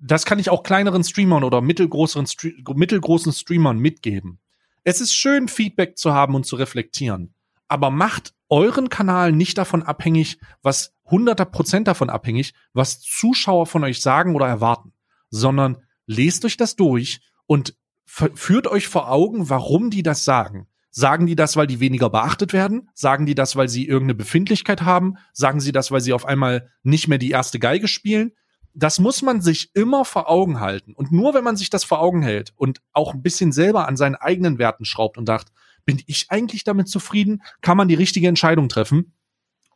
das kann ich auch kleineren Streamern oder mittelgroßen, mittelgroßen Streamern mitgeben. Es ist schön, Feedback zu haben und zu reflektieren. Aber macht euren Kanal nicht davon abhängig, was hunderter Prozent davon abhängig, was Zuschauer von euch sagen oder erwarten, sondern lest euch das durch und führt euch vor Augen, warum die das sagen. Sagen die das, weil die weniger beachtet werden? Sagen die das, weil sie irgendeine Befindlichkeit haben? Sagen sie das, weil sie auf einmal nicht mehr die erste Geige spielen? Das muss man sich immer vor Augen halten. Und nur wenn man sich das vor Augen hält und auch ein bisschen selber an seinen eigenen Werten schraubt und sagt, bin ich eigentlich damit zufrieden, kann man die richtige Entscheidung treffen.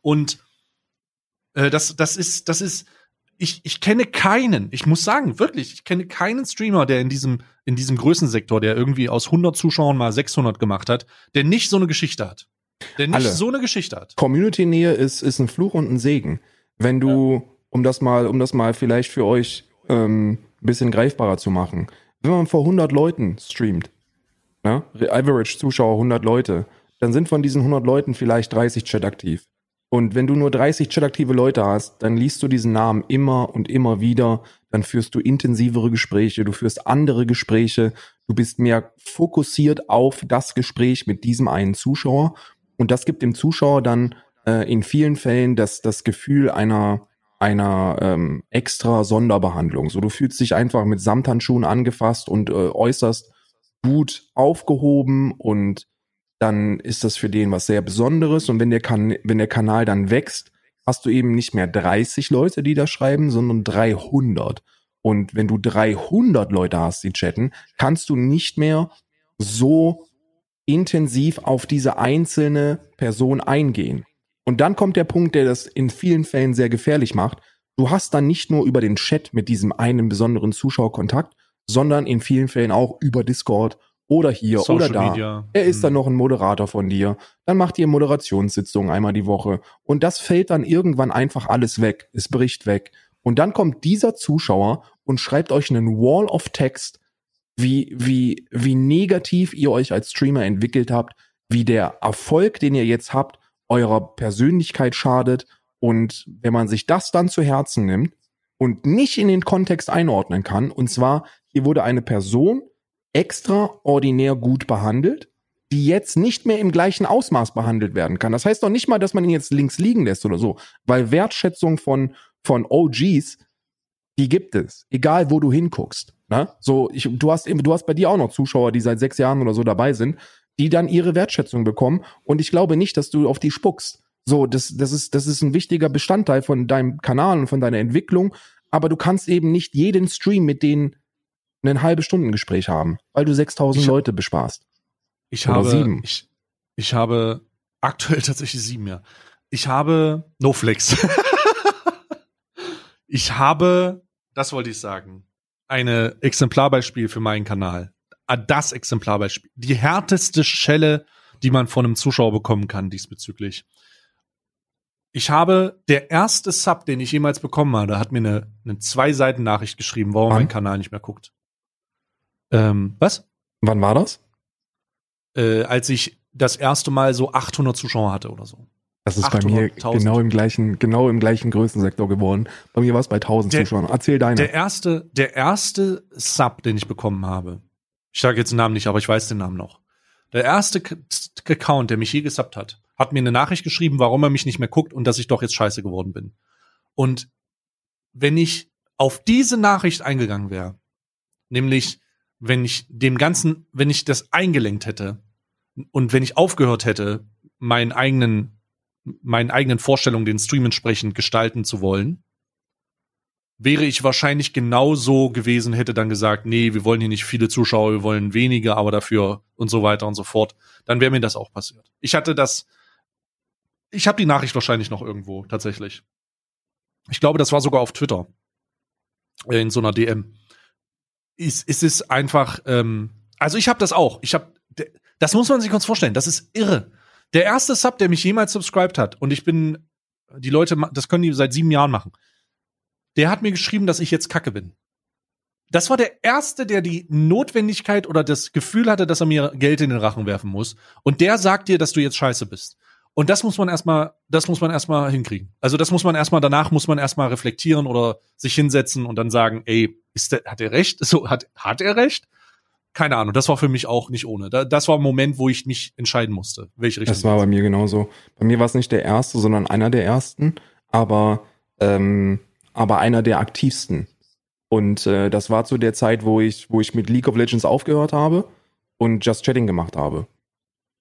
Und äh, das, das ist, das ist, ich, ich kenne keinen, ich muss sagen, wirklich, ich kenne keinen Streamer, der in diesem, in diesem Größensektor, der irgendwie aus 100 Zuschauern mal 600 gemacht hat, der nicht so eine Geschichte hat. Der nicht Alle. so eine Geschichte hat. Community-Nähe ist, ist ein Fluch und ein Segen. Wenn du, um das mal, um das mal vielleicht für euch ähm, bisschen greifbarer zu machen, wenn man vor 100 Leuten streamt, ne? Average Zuschauer 100 Leute, dann sind von diesen 100 Leuten vielleicht 30 Chat aktiv. Und wenn du nur 30 chataktive Leute hast, dann liest du diesen Namen immer und immer wieder, dann führst du intensivere Gespräche, du führst andere Gespräche, du bist mehr fokussiert auf das Gespräch mit diesem einen Zuschauer und das gibt dem Zuschauer dann äh, in vielen Fällen das, das Gefühl einer einer ähm, extra Sonderbehandlung. So, du fühlst dich einfach mit Samthandschuhen angefasst und äh, äußerst gut aufgehoben und dann ist das für den was sehr Besonderes. Und wenn der, kan wenn der Kanal dann wächst, hast du eben nicht mehr 30 Leute, die da schreiben, sondern 300. Und wenn du 300 Leute hast, die chatten, kannst du nicht mehr so intensiv auf diese einzelne Person eingehen. Und dann kommt der Punkt, der das in vielen Fällen sehr gefährlich macht. Du hast dann nicht nur über den Chat mit diesem einen besonderen Zuschauer Kontakt, sondern in vielen Fällen auch über Discord oder hier Social oder da. Media. Er ist dann noch ein Moderator von dir. Dann macht ihr Moderationssitzungen einmal die Woche. Und das fällt dann irgendwann einfach alles weg. Es bricht weg. Und dann kommt dieser Zuschauer und schreibt euch einen Wall of Text, wie, wie, wie negativ ihr euch als Streamer entwickelt habt, wie der Erfolg, den ihr jetzt habt, eurer Persönlichkeit schadet. Und wenn man sich das dann zu Herzen nimmt und nicht in den Kontext einordnen kann, und zwar, hier wurde eine Person extraordinär gut behandelt, die jetzt nicht mehr im gleichen Ausmaß behandelt werden kann. Das heißt doch nicht mal, dass man ihn jetzt links liegen lässt oder so, weil Wertschätzung von, von OGs, die gibt es, egal wo du hinguckst. Ne? So, ich, du hast du hast bei dir auch noch Zuschauer, die seit sechs Jahren oder so dabei sind, die dann ihre Wertschätzung bekommen. Und ich glaube nicht, dass du auf die spuckst. So, das, das ist, das ist ein wichtiger Bestandteil von deinem Kanal und von deiner Entwicklung. Aber du kannst eben nicht jeden Stream mit denen ein halbe Stunden Gespräch haben, weil du 6000 Ich- Leute besparst. Ich Oder habe, sieben. Ich, ich habe aktuell *laughs* tatsächlich sieben, ja. Ich habe No Flex. *laughs* ich habe, das wollte ich sagen, eine Exemplarbeispiel für meinen Kanal. Ah, Das Exemplarbeispiel. Die härteste Schelle, die man von einem Zuschauer bekommen kann diesbezüglich. Ich habe der erste Sub, den ich jemals bekommen habe, hat mir eine, eine zwei Seiten Nachricht geschrieben, warum mein Kanal nicht mehr guckt. Ähm, was? Wann war das? äh, als ich das erste Mal so 800 Zuschauer hatte oder so. Das ist bei 800, mir 1000. genau im gleichen, genau im gleichen Größensektor geworden. Bei mir war es bei 1000 Der- Zuschauern. Erzähl deine. Der erste, der erste Sub, den ich bekommen habe, ich sage jetzt den Namen nicht, aber ich weiß den Namen noch. Der erste Account, der mich je gesubbt hat, hat mir eine Nachricht geschrieben, warum er mich nicht mehr guckt und dass ich doch jetzt scheiße geworden bin. Und wenn ich auf diese Nachricht eingegangen wäre, nämlich wenn ich dem Ganzen, wenn ich das eingelenkt hätte und wenn ich aufgehört hätte, meinen eigenen, meinen eigenen Vorstellungen den Stream entsprechend gestalten zu wollen, wäre ich wahrscheinlich genauso gewesen, hätte dann gesagt, nee, wir wollen hier nicht viele Zuschauer, wir wollen wenige, aber dafür und so weiter und so fort, dann wäre mir das auch passiert. Ich hatte das, ich habe die Nachricht wahrscheinlich noch irgendwo, tatsächlich. Ich glaube, das war sogar auf Twitter. Äh, In so einer DM. Es, es ist einfach, ähm, also ich habe das auch. Ich habe, das muss man sich kurz vorstellen. Das ist irre. Der erste Sub, der mich jemals subscribed hat, und ich bin, die Leute, das können die seit sieben Jahren machen. Der hat mir geschrieben, dass ich jetzt Kacke bin. Das war der erste, der die Notwendigkeit oder das Gefühl hatte, dass er mir Geld in den Rachen werfen muss. Und der sagt dir, dass du jetzt scheiße bist. Und das muss man erstmal, das muss man erstmal hinkriegen. Also das muss man erstmal, danach muss man erstmal reflektieren oder sich hinsetzen und dann sagen, ey, ist der, hat er recht? *laughs* So, hat, hat er recht? Keine Ahnung, das war für mich auch nicht ohne. Da, das war ein Moment, wo ich mich entscheiden musste, welche Richtung. Das war bei mir genauso. Bei mir war es nicht der erste, sondern einer der ersten, aber, ähm, aber einer der aktivsten. Und äh, das war zu der Zeit, wo ich, wo ich mit League of Legends aufgehört habe und Just Chatting gemacht habe.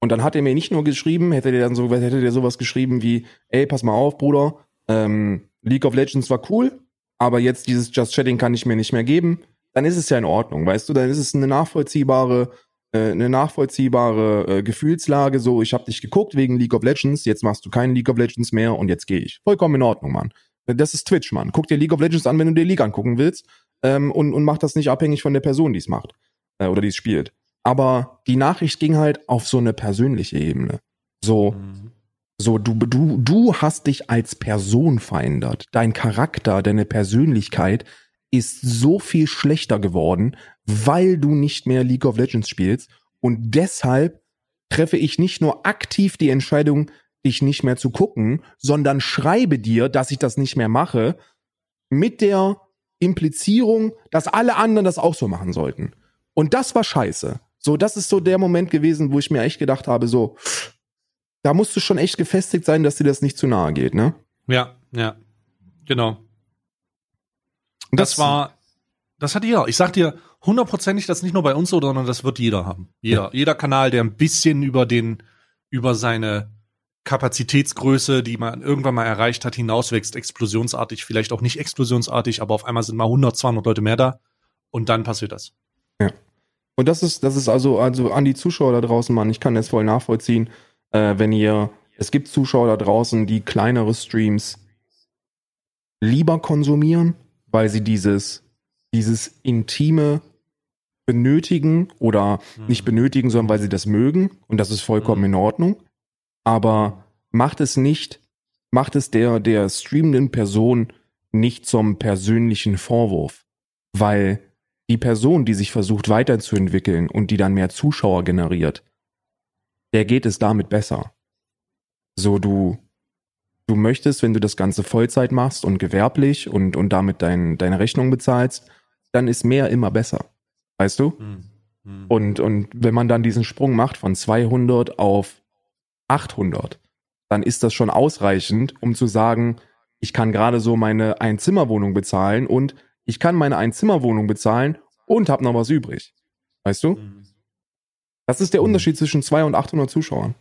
Und dann hat er mir nicht nur geschrieben, hätte der dann so, hätte der sowas geschrieben wie, ey, pass mal auf, Bruder, ähm, League of Legends war cool, aber jetzt dieses Just Chatting kann ich mir nicht mehr geben, dann ist es ja in Ordnung, weißt du, dann ist es eine nachvollziehbare, äh, eine nachvollziehbare äh, Gefühlslage, so, ich habe dich geguckt wegen League of Legends, jetzt machst du keinen League of Legends mehr und jetzt gehe ich. Vollkommen in Ordnung, Mann. Das ist Twitch, Mann. Guck dir League of Legends an, wenn du dir League angucken willst ähm, und, und mach das nicht abhängig von der Person, die es macht äh, oder die es spielt. Aber die Nachricht ging halt auf so eine persönliche Ebene. So, Mhm. so du, du, du hast dich als Person verändert. Dein Charakter, deine Persönlichkeit ist so viel schlechter geworden, weil du nicht mehr League of Legends spielst Und deshalb treffe ich nicht nur aktiv die Entscheidung, dich nicht mehr zu gucken, sondern schreibe dir, dass ich das nicht mehr mache, mit der Implizierung, dass alle anderen das auch so machen sollten. Und das war scheiße. So, das ist so der Moment gewesen, wo ich mir echt gedacht habe, so, da musst du schon echt gefestigt sein, dass dir das nicht zu nahe geht, ne? Ja, ja. Genau. Das, das war, das hat jeder. Ich sag dir hundertprozentig, das nicht nur bei uns so, sondern das wird jeder haben. Jeder, ja. jeder Kanal, der ein bisschen über den, über seine Kapazitätsgröße, die man irgendwann mal erreicht hat, hinauswächst, explosionsartig, vielleicht auch nicht explosionsartig, aber auf einmal sind mal 100, 200 Leute mehr da und dann passiert das. Ja. Und das ist, das ist also, also an die Zuschauer da draußen, Mann, ich kann das voll nachvollziehen, äh, wenn ihr, es gibt Zuschauer da draußen, die kleinere Streams lieber konsumieren, weil sie dieses, dieses intime benötigen oder mhm. nicht benötigen, sondern weil sie das mögen und das ist vollkommen mhm. in Ordnung. Aber macht es nicht, macht es der, der streamenden Person nicht zum persönlichen Vorwurf, weil die Person, die sich versucht weiterzuentwickeln und die dann mehr Zuschauer generiert, der geht es damit besser. So, du, du möchtest, wenn du das Ganze Vollzeit machst und gewerblich und, und damit dein, deine Rechnung bezahlst, dann ist mehr immer besser. Weißt du? Hm. Hm. Und, und wenn man dann diesen Sprung macht von 200 auf 800, dann ist das schon ausreichend, um zu sagen, ich kann gerade so meine Einzimmerwohnung bezahlen und ich kann meine Einzimmerwohnung bezahlen und habe noch was übrig. Weißt du? Mhm. Das ist der mhm. Unterschied zwischen 200 und 800 Zuschauern.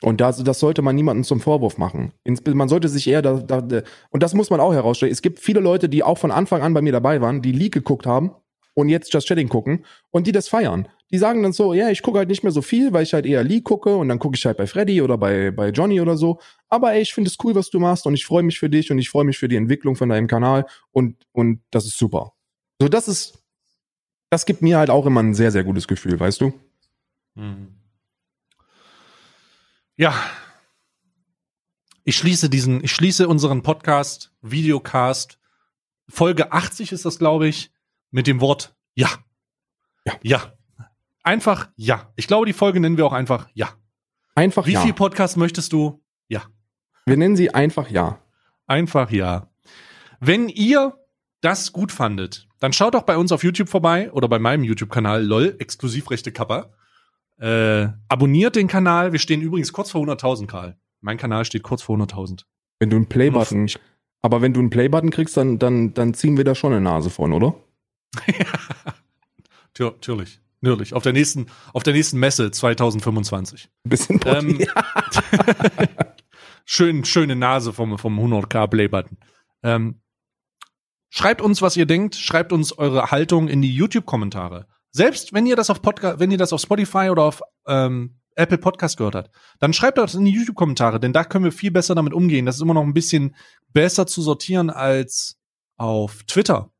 Und das, das sollte man niemandem zum Vorwurf machen. Man sollte sich eher da, da, und das muss man auch herausstellen. Es gibt viele Leute, die auch von Anfang an bei mir dabei waren, die League geguckt haben und jetzt Just Chatting gucken und die das feiern. Die sagen dann so, ja, ich gucke halt nicht mehr so viel, weil ich halt eher League gucke und dann gucke ich halt bei Freddy oder bei, bei Johnny oder so. Aber ey, ich finde es cool, was du machst und ich freue mich für dich und ich freue mich für die Entwicklung von deinem Kanal und, und das ist super. So, das ist, das gibt mir halt auch immer ein sehr, sehr gutes Gefühl, weißt du? Mhm. Ja. Ich schließe diesen, ich schließe unseren Podcast, Videocast, Folge 80 ist das, glaube ich, mit dem Wort ja. Ja. Ja. Einfach ja. Ich glaube, die Folge nennen wir auch einfach ja. Einfach Wie ja. Wie viel Podcast möchtest du? Ja. Wir nennen sie einfach ja. Einfach ja. Wenn ihr das gut fandet, dann schaut doch bei uns auf YouTube vorbei oder bei meinem YouTube-Kanal LOL, Exklusivrechte Kappa. Äh, abonniert den Kanal. Wir stehen übrigens kurz vor 100.000, Karl. Mein Kanal steht kurz vor 100.000. Wenn du einen Playbutton, aber wenn du einen Playbutton kriegst, dann, dann, dann ziehen wir da schon eine Nase von, oder? *laughs* ja, natürlich. Natürlich. Auf der nächsten, auf der nächsten Messe 2025. Bisschen ähm, *laughs* schön, schöne Nase vom, vom 100k Playbutton. Ähm, schreibt uns, was ihr denkt. Schreibt uns eure Haltung in die YouTube-Kommentare. Selbst wenn ihr das auf Podcast, wenn ihr das auf Spotify oder auf ähm, Apple Podcast gehört habt, dann schreibt das in die YouTube-Kommentare, denn da können wir viel besser damit umgehen. Das ist immer noch ein bisschen besser zu sortieren als auf Twitter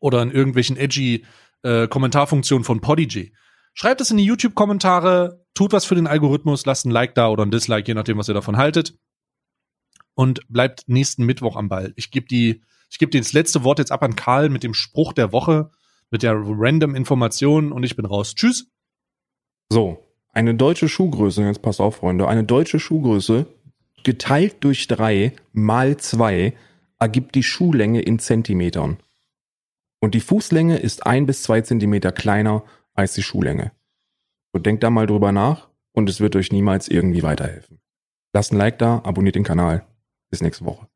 oder in irgendwelchen edgy äh, Kommentarfunktionen von Podigy. Schreibt es in die YouTube-Kommentare, tut was für den Algorithmus, lasst ein Like da oder ein Dislike, je nachdem, was ihr davon haltet. Und bleibt nächsten Mittwoch am Ball. Ich gebe die, ich gebe das letzte Wort jetzt ab an Karl mit dem Spruch der Woche mit der random Information und ich bin raus. Tschüss. So, eine deutsche Schuhgröße, jetzt pass auf, Freunde, eine deutsche Schuhgröße geteilt durch drei mal zwei ergibt die Schuhlänge in Zentimetern. Und die Fußlänge ist ein bis zwei Zentimeter kleiner als die Schuhlänge. So denkt da mal drüber nach und es wird euch niemals irgendwie weiterhelfen. Lasst ein Like da, abonniert den Kanal. Bis nächste Woche.